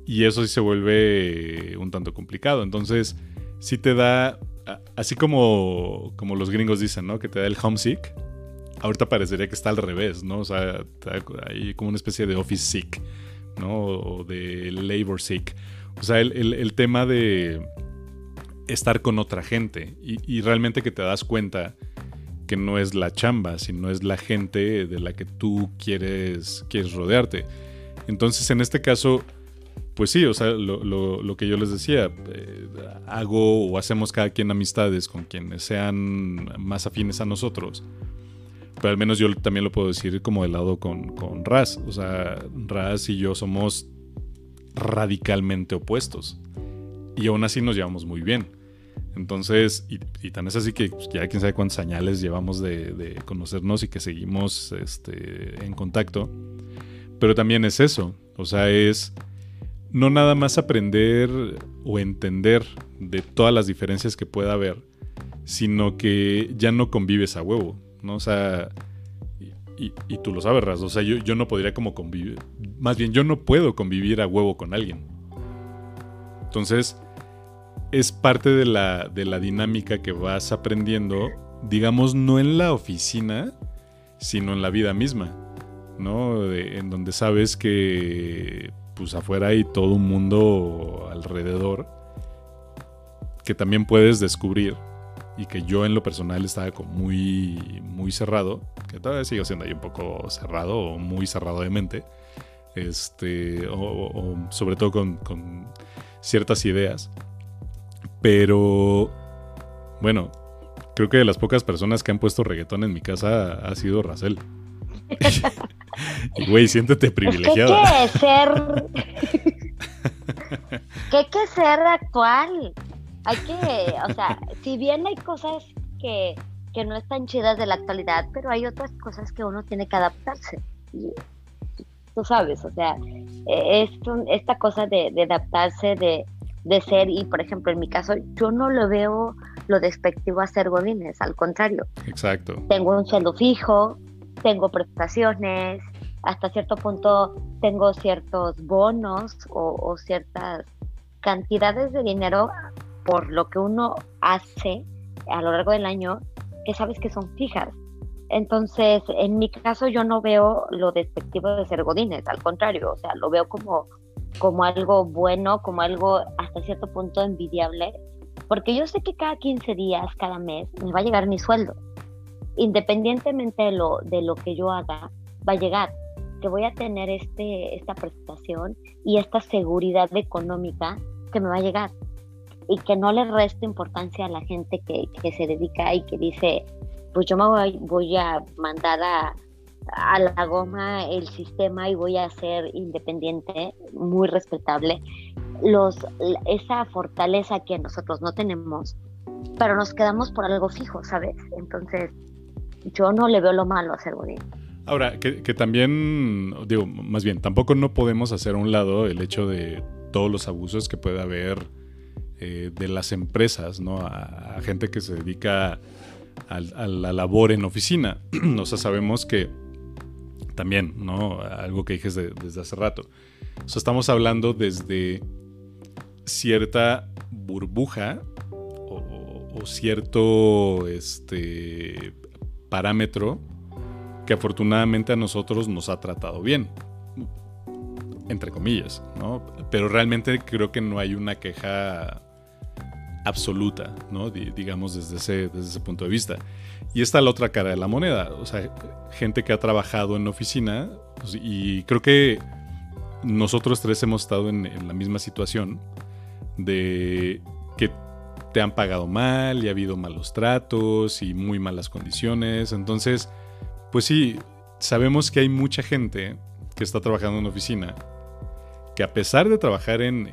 Y eso sí se vuelve un tanto complicado. Entonces, sí te da, así como, como los gringos dicen, ¿no? Que te da el homesick. Ahorita parecería que está al revés, ¿no? O sea, hay como una especie de office sick, ¿no? O de labor sick. O sea, el, tema de estar con otra gente y, y, realmente que te das cuenta que no es la chamba, sino es la gente de la que tú quieres, quieres rodearte. Entonces, en este caso, pues sí, o sea, lo, que yo les decía, eh, hago o hacemos cada quien amistades con quienes sean más afines a nosotros. Pero al menos yo también lo puedo decir como de lado con, con Raz. O sea, Raz y yo somos radicalmente opuestos. Y aún así nos llevamos muy bien. Entonces, y, y tan es así que pues, ya quién sabe cuántas señales llevamos de, de, conocernos y que seguimos este, en contacto. Pero también es eso. O sea, es no nada más aprender o entender de todas las diferencias que pueda haber, sino que ya no convives a huevo, ¿no? O sea, y, tú lo sabes, Raz, o sea, yo, no podría como convivir, más bien yo no puedo convivir a huevo con alguien. Entonces, es parte de la, de la dinámica que vas aprendiendo, digamos, no en la oficina, sino en la vida misma, ¿no? en donde sabes que pues afuera hay todo un mundo alrededor que también puedes descubrir y que yo en lo personal estaba como muy, muy cerrado, que todavía sigo siendo ahí un poco cerrado o muy cerrado de mente, este, o, sobre todo con, ciertas ideas. Pero, bueno, creo que de las pocas personas que han puesto reggaetón en mi casa ha sido Racel. Güey, siéntete privilegiado. ser. que hay que ser actual. Hay que, o sea, si bien hay cosas que, que no están chidas de la actualidad, pero hay otras cosas que uno tiene que adaptarse. Y, tú sabes, o sea, es esta cosa de, de adaptarse, de, de, ser, y por ejemplo, en mi caso, yo no lo veo lo despectivo a ser godines, al contrario. Exacto. Tengo un sueldo fijo, tengo prestaciones, hasta cierto punto tengo ciertos bonos o, ciertas cantidades de dinero por lo que uno hace a lo largo del año que sabes que son fijas. Entonces, en mi caso yo no veo lo despectivo de ser godines, al contrario, o sea, lo veo como, como algo bueno, como algo hasta cierto punto envidiable, porque yo sé que cada 15 días, cada mes, me va a llegar mi sueldo. Independientemente de lo, de lo que yo haga, va a llegar que voy a tener este, esta prestación y esta seguridad económica que me va a llegar y que no le reste importancia a la gente que, que se dedica y que dice, pues yo me voy, voy a mandar a, a, la goma el sistema y voy a ser independiente, muy respetable. Los, esa fortaleza que nosotros no tenemos, pero nos quedamos por algo fijo, ¿sabes? Entonces, yo no le veo lo malo a ser bonito. Ahora, que, también, digo, más bien, tampoco no podemos hacer a un lado el hecho de todos los abusos que puede haber eh, de las empresas, ¿no? A, gente que se dedica a, la labor en oficina. o sea, sabemos que también, ¿no? Algo que dije desde, hace rato. O sea, estamos hablando desde cierta burbuja o, o cierto este, parámetro que afortunadamente a nosotros nos ha tratado bien. Entre comillas, ¿no? Pero realmente creo que no hay una queja absoluta, ¿no? digamos desde ese, desde ese punto de vista. Y está la otra cara de la moneda, o sea, gente que ha trabajado en oficina pues, y creo que nosotros tres hemos estado en, en, la misma situación de te han pagado mal y ha habido malos tratos y muy malas condiciones, entonces pues sí, sabemos que hay mucha gente que está trabajando en oficina, que a pesar de trabajar en,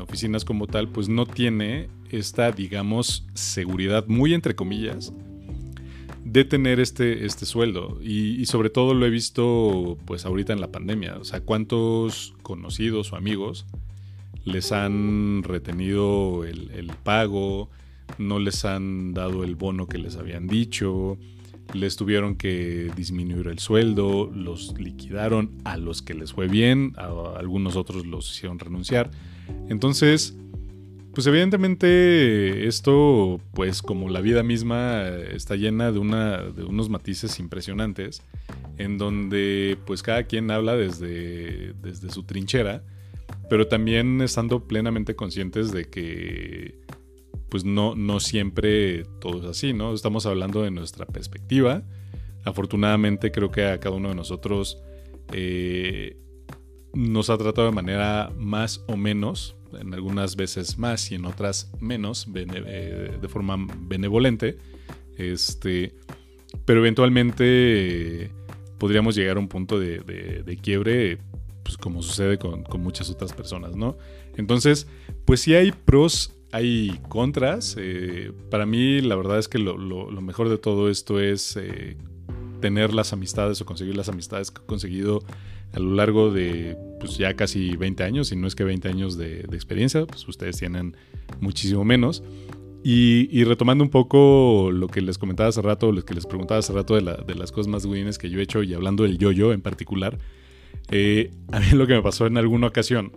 oficinas como tal, pues no tiene esta, digamos, seguridad, muy entre comillas, de tener este, este sueldo. Y, sobre todo lo he visto pues ahorita en la pandemia. O sea, cuántos conocidos o amigos les han retenido el, el pago, no les han dado el bono que les habían dicho les tuvieron que disminuir el sueldo, los liquidaron a los que les fue bien, a algunos otros los hicieron renunciar. Entonces, pues evidentemente esto, pues como la vida misma, está llena de, una, de unos matices impresionantes, en donde pues cada quien habla desde, desde su trinchera, pero también estando plenamente conscientes de que pues no, no siempre todo es así, ¿no? Estamos hablando de nuestra perspectiva. Afortunadamente creo que a cada uno de nosotros eh, nos ha tratado de manera más o menos, en algunas veces más y en otras menos, eh, de forma benevolente. Este, pero eventualmente podríamos llegar a un punto de, quiebre, pues como sucede con, con, muchas otras personas, ¿no? Entonces, pues sí hay pros hay contras. Eh, para mí, la verdad es que lo, mejor de todo esto es eh, tener las amistades o conseguir las amistades que he conseguido a lo largo de pues, ya casi 20 años, y no es que 20 años de, experiencia, pues ustedes tienen muchísimo menos. Y, retomando un poco lo que les comentaba hace rato, lo que les preguntaba hace rato de, las cosas más guines que yo he hecho y hablando del yo-yo en particular, eh, a mí lo que me pasó en alguna ocasión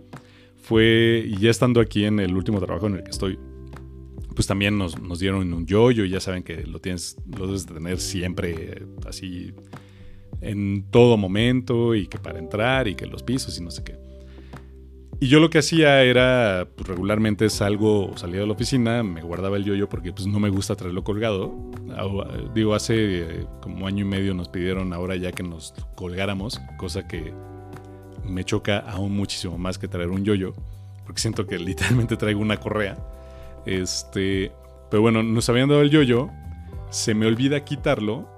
fue, ya estando aquí en el último trabajo en el que estoy, pues también nos, dieron un yoyo, ya saben que lo tienes, lo debes tener siempre así en todo momento y que para entrar y que los pisos y no sé qué. Y yo lo que hacía era, pues regularmente salgo, salía de la oficina, me guardaba el yoyo porque pues no me gusta traerlo colgado. Digo, hace como año y medio nos pidieron ahora ya que nos colgáramos, cosa que me choca aún muchísimo más que traer un yoyo, porque siento que literalmente traigo una correa. Este, pero bueno, nos habían dado el yoyo, se me olvida quitarlo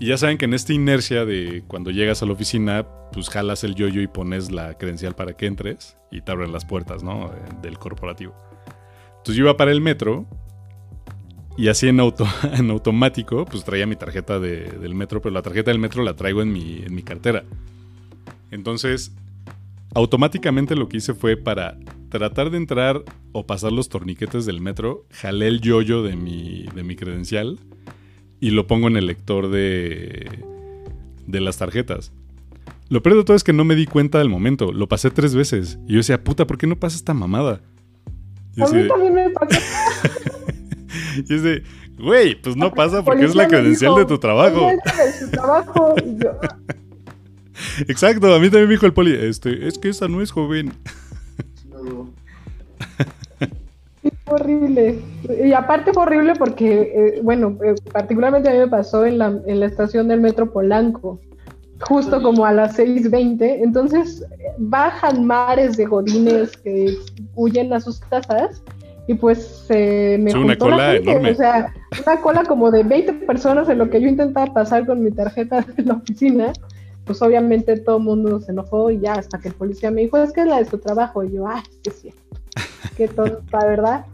Y ya saben que en esta inercia de cuando llegas a la oficina, pues jalas el yoyo y pones la credencial para que entres y te abren las puertas, ¿no? Del corporativo. Entonces yo iba para el metro y así en, auto, automático, pues traía mi tarjeta del metro, pero la tarjeta del metro la traigo en mi, en mi cartera. Entonces, automáticamente lo que hice fue para tratar de entrar o pasar los torniquetes del metro, jalé el yoyo de mi, de mi credencial y lo pongo en el lector de, de las tarjetas. Lo peor de todo es que no me di cuenta del momento. Lo pasé tres veces. Y yo decía, puta, ¿por qué no pasa esta mamada? Y a mí también me pasó. y dice, güey, pues no pasa porque es la credencial de tu trabajo. De trabajo. Exacto, a mí también me dijo el poli, este, es que esa no es joven. horrible. Y aparte fue horrible porque, eh, bueno, eh, particularmente a mí me pasó en la, en la estación del metro Polanco, justo como a las 6.20. Entonces bajan mares de godines que huyen a sus casas y pues se me una cola enorme. O sea, una cola como de 20 personas en lo que yo intentaba pasar con mi tarjeta de la oficina. Pues obviamente todo el mundo se enojó y ya hasta que el policía me dijo, es que es la de su trabajo. Y yo, ah, es que sí, qué tonta, ¿verdad?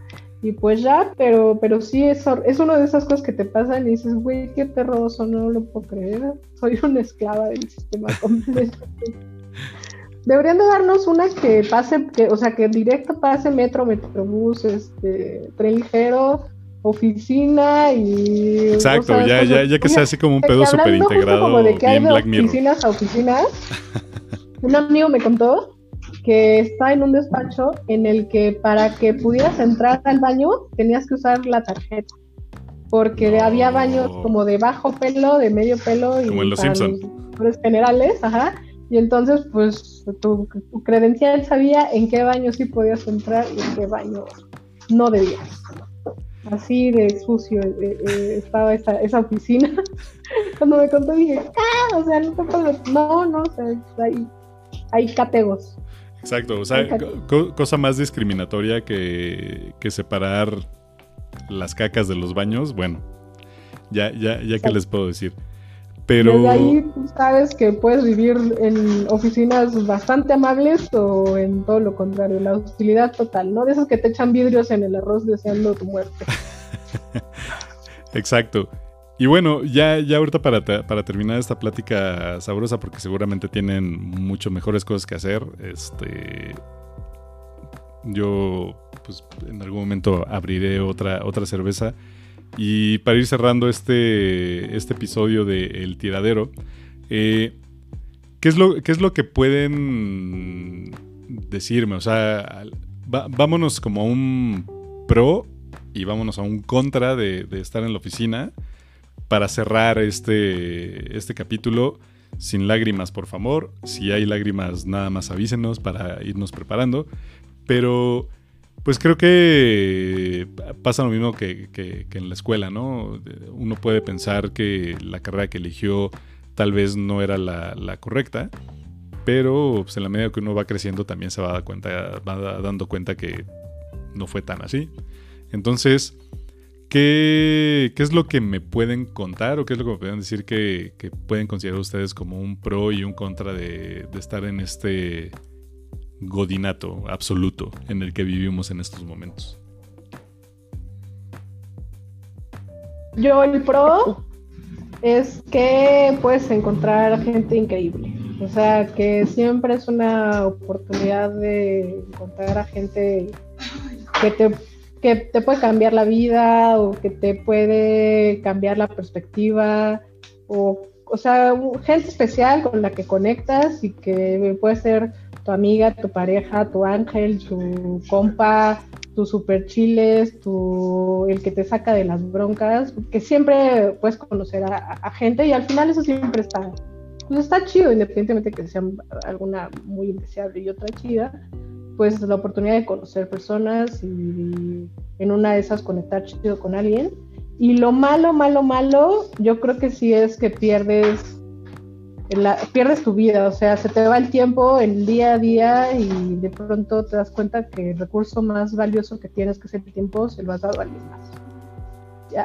Y pues ya, pero, pero sí, es, es una de esas cosas que te pasan y dices, güey, qué terroso, no lo puedo creer. Soy una esclava del sistema completo. Deberían de darnos una que pase, que, o sea, que directo pase metro, metrobús, este, tren ligero, oficina y... Exacto, ya, ya, ya que sea así como un pedo súper integrado. Como de que hay de oficinas a oficinas. un amigo me contó que está en un despacho en el que para que pudieras entrar al baño tenías que usar la tarjeta. Porque había baños como de bajo pelo, de medio pelo y como en los Simpsons. generales, ajá. Y entonces, pues, tu, credencial sabía en qué baño sí podías entrar y en qué baño no debías. Así de sucio eh, eh, estaba esa, esa oficina. Cuando me contó dije, ah, o sea, no, no, o sea, hay, hay categos. Exacto, o sea, cosa más discriminatoria que, separar las cacas de los baños, bueno, ya, ya, ya que les puedo decir. Pero... Desde ahí sabes que puedes vivir en oficinas bastante amables o en todo lo contrario, la hostilidad total, ¿no? De esos que te echan vidrios en el arroz deseando tu muerte. Exacto. Y bueno, ya, ya ahorita para, para, terminar esta plática sabrosa, porque seguramente tienen mucho mejores cosas que hacer, este, yo pues en algún momento abriré otra, otra cerveza. Y para ir cerrando este, este episodio de El Tiradero, eh, ¿qué, es lo, ¿qué es lo que pueden decirme? O sea, vámonos como a un pro y vámonos a un contra de, de estar en la oficina para cerrar este, este capítulo, sin lágrimas, por favor. Si hay lágrimas, nada más avísenos para irnos preparando. Pero, pues creo que pasa lo mismo que, en la escuela, ¿no? Uno puede pensar que la carrera que eligió tal vez no era la, correcta, pero pues, en la medida que uno va creciendo también se va, cuenta, va dando cuenta que no fue tan así. Entonces, ¿Qué, es lo que me pueden contar o qué es lo que me pueden decir que, pueden considerar ustedes como un pro y un contra de, estar en este godinato absoluto en el que vivimos en estos momentos? Yo el pro es que puedes encontrar gente increíble. O sea, que siempre es una oportunidad de encontrar a gente que te que te puede cambiar la vida o que te puede cambiar la perspectiva o, o sea, gente especial con la que conectas y que puede ser tu amiga, tu pareja, tu ángel, tu compa, tu super chiles, tu, el que te saca de las broncas, que siempre puedes conocer a, gente y al final eso siempre está, pues está chido, independientemente que sea alguna muy indeseable y otra chida, pues la oportunidad de conocer personas y en una de esas conectar chido con alguien. Y lo malo, malo, malo, yo creo que sí es que pierdes, la, pierdes tu vida, o sea, se te va el tiempo, el día a día y de pronto te das cuenta que el recurso más valioso que tienes, que es el tiempo, se lo has dado a alguien más.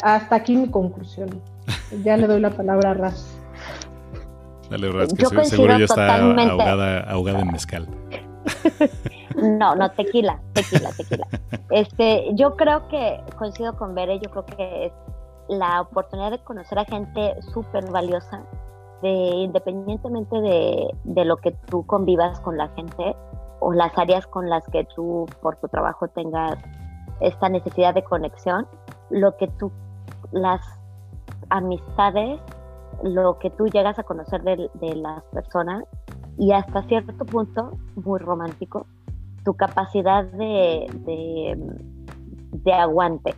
Hasta aquí mi conclusión. Ya le doy la palabra a Raz. Dale, Raz, que seguro ya está ahogada, ahogada en mezcal. No, no, tequila, tequila, tequila. Este, yo creo que coincido con Bere, yo creo que es la oportunidad de conocer a gente súper valiosa, de independientemente de, de, lo que tú convivas con la gente o las áreas con las que tú por tu trabajo tengas esta necesidad de conexión, lo que tú, las amistades, lo que tú llegas a conocer de, de las personas y hasta cierto punto muy romántico, tu capacidad de, de, aguante,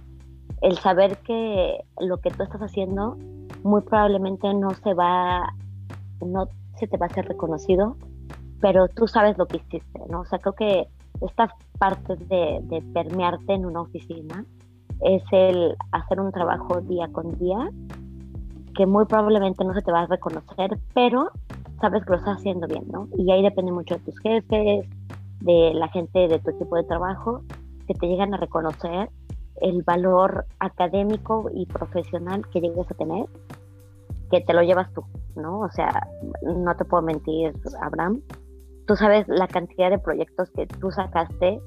el saber que lo que tú estás haciendo muy probablemente no se va, no se te va a ser reconocido, pero tú sabes lo que hiciste, ¿no? O sea, creo que esta parte de, de permearte en una oficina es el hacer un trabajo día con día que muy probablemente no se te va a reconocer, pero sabes que lo estás haciendo bien, ¿no? Y ahí depende mucho de tus jefes, de la gente de tu equipo de trabajo, que te llegan a reconocer el valor académico y profesional que llegues a tener, que te lo llevas tú, ¿no? O sea, no te puedo mentir, Abraham, tú sabes la cantidad de proyectos que tú sacaste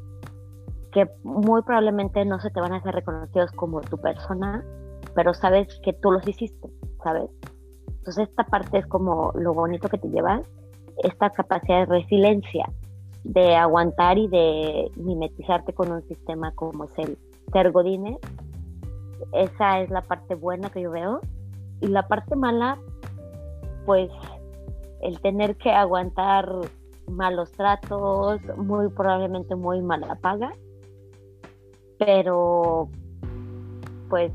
que muy probablemente no se te van a hacer reconocidos como tu persona, pero sabes que tú los hiciste, ¿sabes? Entonces esta parte es como lo bonito que te llevas, esta capacidad de resiliencia, de aguantar y de mimetizarte con un sistema como es el ser Esa es la parte buena que yo veo. Y la parte mala, pues el tener que aguantar malos tratos, muy probablemente muy mala paga, pero pues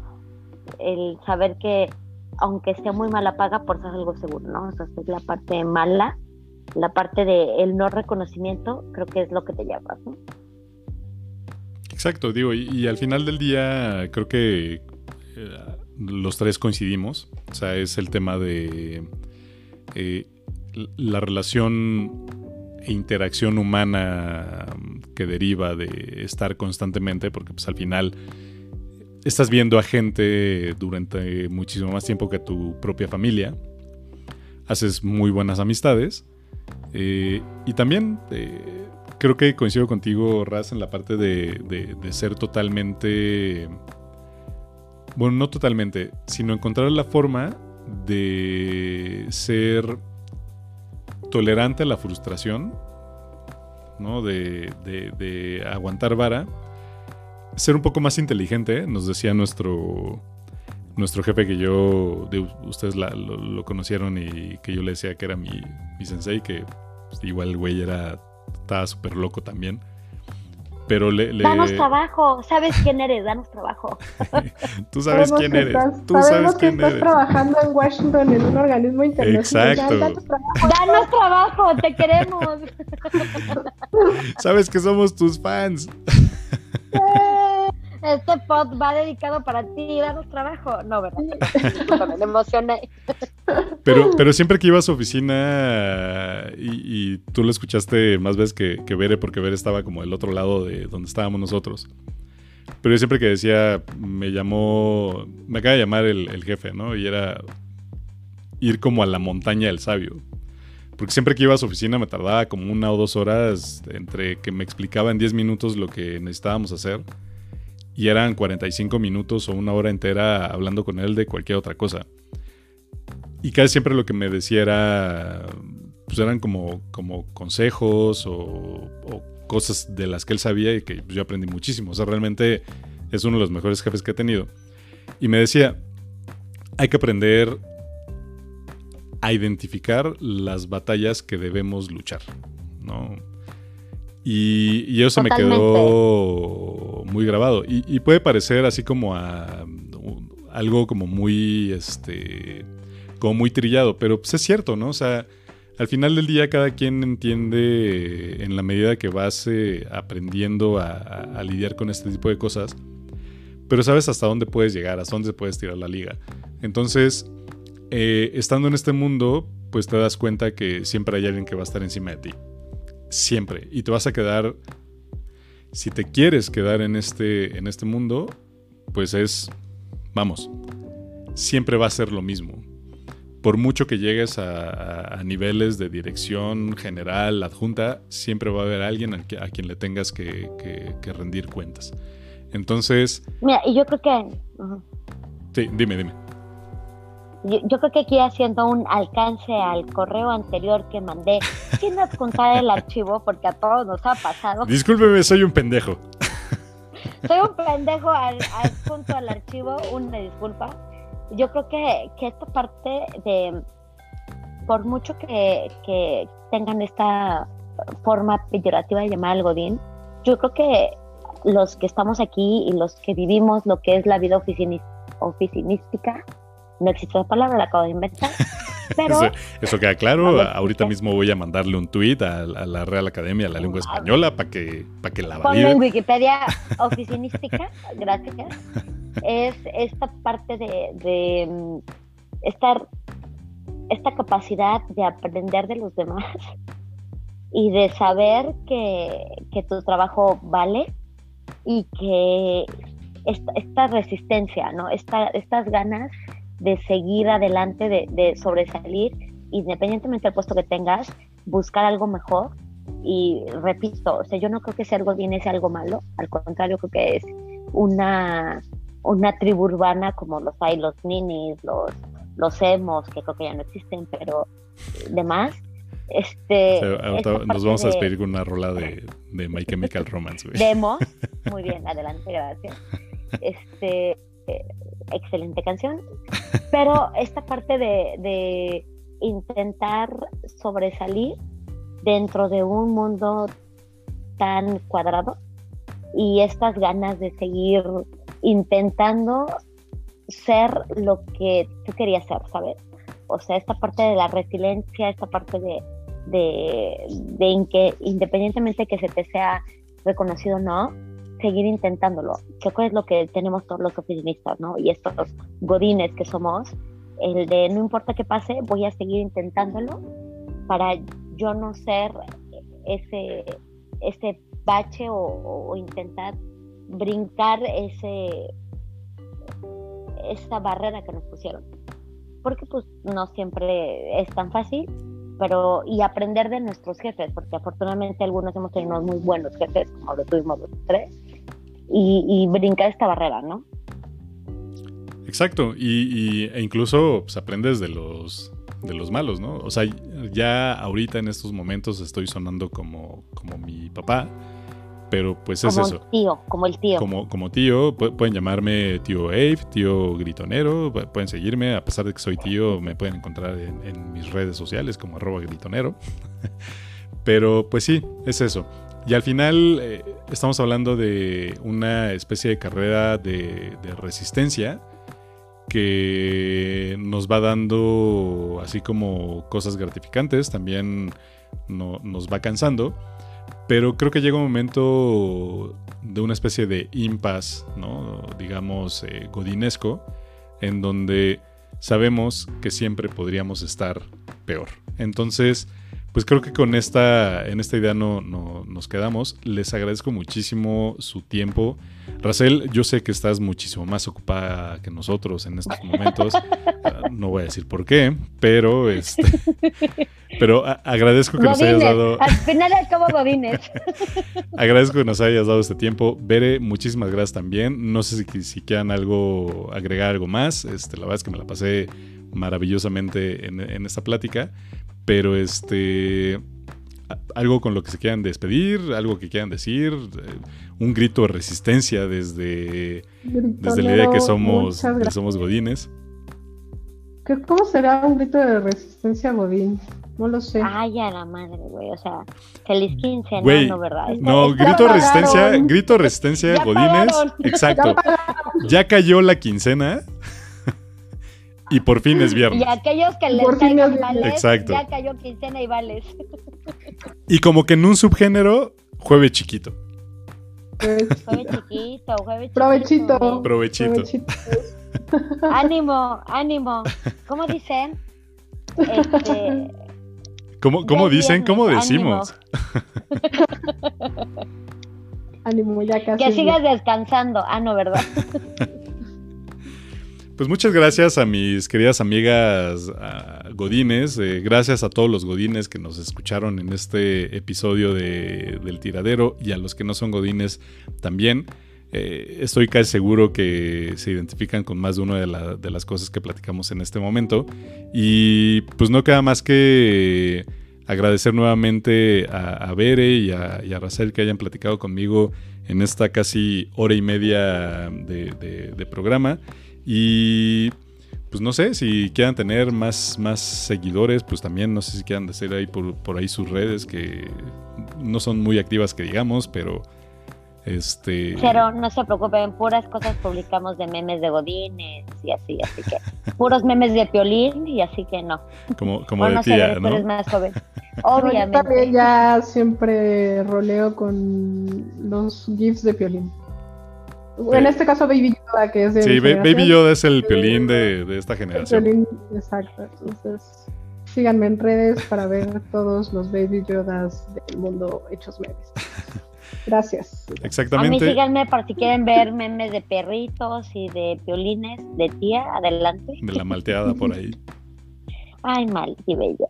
el saber que aunque sea muy mala paga, por ser algo seguro, ¿no? O es la parte mala la parte de el no reconocimiento, creo que es lo que te lleva, ¿no? Exacto, digo, y, al final del día creo que eh, los tres coincidimos, o sea, es el tema de eh, la relación e interacción humana que deriva de estar constantemente, porque pues al final estás viendo a gente durante muchísimo más tiempo que tu propia familia, haces muy buenas amistades eh, y también eh, creo que coincido contigo, Raz, en la parte de, ser totalmente... Bueno, no totalmente, sino encontrar la forma de ser tolerante a la frustración, ¿no? De, de, aguantar vara, ser un poco más inteligente, nos decía nuestro, nuestro jefe que yo, ustedes lo, conocieron y que yo le decía que era mi, mi sensei, que pues, igual el güey era, estaba súper loco también. Pero le, Danos trabajo, sabes quién eres, danos trabajo. Tú sabes quién eres. Tú sabes que estás trabajando en Washington en un organismo internacional. Exacto. Danos trabajo, danos trabajo te queremos. sabes que somos tus fans. este pod va dedicado para ti, danos trabajo. No, ¿verdad? me emocioné. Pero, pero siempre que iba a su oficina y, tú lo escuchaste más veces que, que Bere, porque Bere estaba como del otro lado de donde estábamos nosotros. Pero yo siempre que decía, me llamó, me acaba de llamar el, el jefe, ¿no? Y era ir como a la montaña del sabio. Porque siempre que iba a su oficina me tardaba como una o dos horas entre que me explicaba en 10 minutos lo que necesitábamos hacer y eran 45 minutos o una hora entera hablando con él de cualquier otra cosa. Y casi siempre lo que me decía era, pues eran como, como consejos o, cosas de las que él sabía y que yo aprendí muchísimo. O sea, realmente es uno de los mejores jefes que he tenido. Y me decía, hay que aprender a identificar las batallas que debemos luchar, ¿no? Y, eso me quedó muy grabado. Y, puede parecer así como a algo como muy, este, como muy trillado, pero pues es cierto, ¿no? O sea, al final del día cada quien entiende en la medida que vas eh, aprendiendo a, lidiar con este tipo de cosas, pero sabes hasta dónde puedes llegar, hasta dónde puedes tirar la liga. Entonces, eh, estando en este mundo, pues te das cuenta que siempre hay alguien que va a estar encima de ti siempre. Y te vas a quedar, si te quieres quedar en este, en este mundo, pues es, vamos, siempre va a ser lo mismo. Por mucho que llegues a, niveles de dirección general, adjunta, siempre va a haber alguien a, quien le tengas que, rendir cuentas. Entonces... Mira, y yo creo que... Sí, dime, dime. Yo, creo que aquí haciendo un alcance al correo anterior que mandé, sin adjuntar el archivo, porque a todos nos ha pasado. Discúlpeme, soy un pendejo. Soy un pendejo al, adjunto al archivo, una disculpa. Yo creo que, esta parte de, por mucho que, que tengan esta forma peyorativa de llamar al Godín, yo creo que los que estamos aquí y los que vivimos lo que es la vida oficinística, no existe la palabra, la acabo de inventar. Pero, eso, queda claro. Ahorita mismo voy a mandarle un tuit a, la Real Academia de la Lengua Española para que, para que la valide. en Wikipedia oficinística, gracias. Es esta parte de, de estar, esta capacidad de aprender de los demás y de saber que, que tu trabajo vale y que esta, esta resistencia, ¿no? Esta, estas ganas de seguir adelante, de, sobresalir, independientemente del puesto que tengas, buscar algo mejor. Y repito, o sea, yo no creo que sea algo bien, es algo malo, al contrario, creo que es una, una tribu urbana como los hay los ninis, los, los emos, que creo que ya no existen, pero demás. Este, nos vamos a despedir con una rola de, de My Chemical Romance. Demo, muy bien, adelante, gracias. Este, excelente canción, pero esta parte de, intentar sobresalir dentro de un mundo tan cuadrado y estas ganas de seguir intentando ser lo que tú querías ser, ¿sabes? O sea, esta parte de la resiliencia, esta parte de, de, de que independientemente que se te sea reconocido o no, seguir intentándolo. Que es lo que tenemos todos los oficinistas, ¿no? Y estos godines que somos, el de no importa qué pase, voy a seguir intentándolo para yo no ser ese, ese bache o, intentar brincar ese esa barrera que nos pusieron. Porque pues no siempre es tan fácil, pero y aprender de nuestros jefes, porque afortunadamente algunos hemos tenido muy buenos jefes, como lo tuvimos los tres, y, brincar esta barrera, ¿no? Exacto, y, e incluso pues, aprendes de los, de los malos, ¿no? O sea, ya ahorita en estos momentos estoy sonando como, como mi papá, pero pues es eso. Como tío, como el tío. Como, como tío, pueden llamarme tío Abe, tío gritonero, pueden seguirme, a pesar de que soy tío, me pueden encontrar en, en mis redes sociales como arroba gritonero. pero pues sí, es eso. Y al final eh, estamos hablando de una especie de carrera de, resistencia que nos va dando así como cosas gratificantes, también nos va cansando, pero creo que llega un momento de una especie de impasse, ¿no? digamos, eh, godinesco, en donde sabemos que siempre podríamos estar peor. Entonces, pues creo que con esta, en esta idea no, nos quedamos. Les agradezco muchísimo su tiempo. Racel, yo sé que estás muchísimo más ocupada que nosotros en estos momentos. Ah, no voy a decir por qué, pero este, pero agradezco que nos hayas dado. Al final como bobines. agradezco que nos hayas dado este tiempo. Bere, muchísimas gracias también. No sé si, si quieran algo, agregar algo más. Este, la verdad es que me la pasé maravillosamente en, en esta plática. Pero este. Algo con lo que se quieran despedir, algo que quieran decir, eh, un grito de resistencia desde, desde la idea que somos, que somos godines. ¿Cómo será un grito de resistencia godín? No lo sé. Ay, a la madre, güey. O sea, feliz 15, no, ¿verdad? no, grito de resistencia, grito de resistencia de Godines. Exacto. ya cayó la quincena. Y por fin es viernes. Y aquellos que les caigan vales, ya cayó quincena y vales. Y como que en un subgénero, jueves chiquito. Jueves chiquito, jueves chiquito. Provechito. Provechito. ánimo, ánimo. ¿Cómo dicen? Este, ¿Cómo, cómo dicen? ¿Cómo decimos? Ánimo. ya casi. Que sigas descansando. Ah, no, ¿verdad? Pues muchas gracias a mis queridas amigas Godines. Eh, gracias a todos los Godines que nos escucharon en este episodio de, del tiradero y a los que no son Godines también. Eh, estoy casi seguro que se identifican con más de una de, las cosas que platicamos en este momento. Y pues no queda más que agradecer nuevamente a, Bere y a, y que hayan platicado conmigo en esta casi hora y media de, programa. Y pues no sé, si quieran tener más, más seguidores, pues también no sé si quieran decir ahí por, por ahí sus redes que no son muy activas que digamos, pero este... Pero no se preocupen, puras cosas publicamos de memes de Godines y así, así que puros memes de Piolín y así que no. Como, como de tía, ¿no? más joven. Obviamente. Yo también ya siempre roleo con los GIFs de Piolín. En este caso Baby Yoda, que es de Sí, Baby Yoda es el Piolín de, de esta generación. Piolín, exacto. Entonces, síganme en redes para ver todos los Baby Yodas del mundo hechos memes. Gracias. Exactamente. A mí síganme para si quieren ver memes de perritos y de violines de tía, adelante. De la malteada por ahí. Ay, mal, qué bella.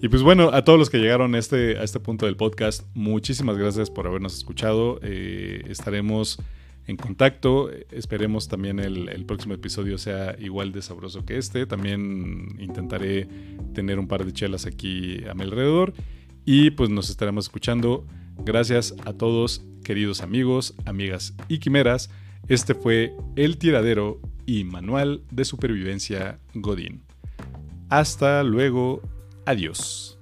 Y pues bueno, a todos los que llegaron a este, a este punto del podcast, muchísimas gracias por habernos escuchado. Eh, estaremos en contacto. Esperemos también el, el, próximo episodio sea igual de sabroso que este. También intentaré tener un par de chelas aquí a mi alrededor. Y pues nos estaremos escuchando. Gracias a todos, queridos amigos, amigas y quimeras. Este fue El Tiradero y Manual de Supervivencia Godín. Hasta luego. Adiós.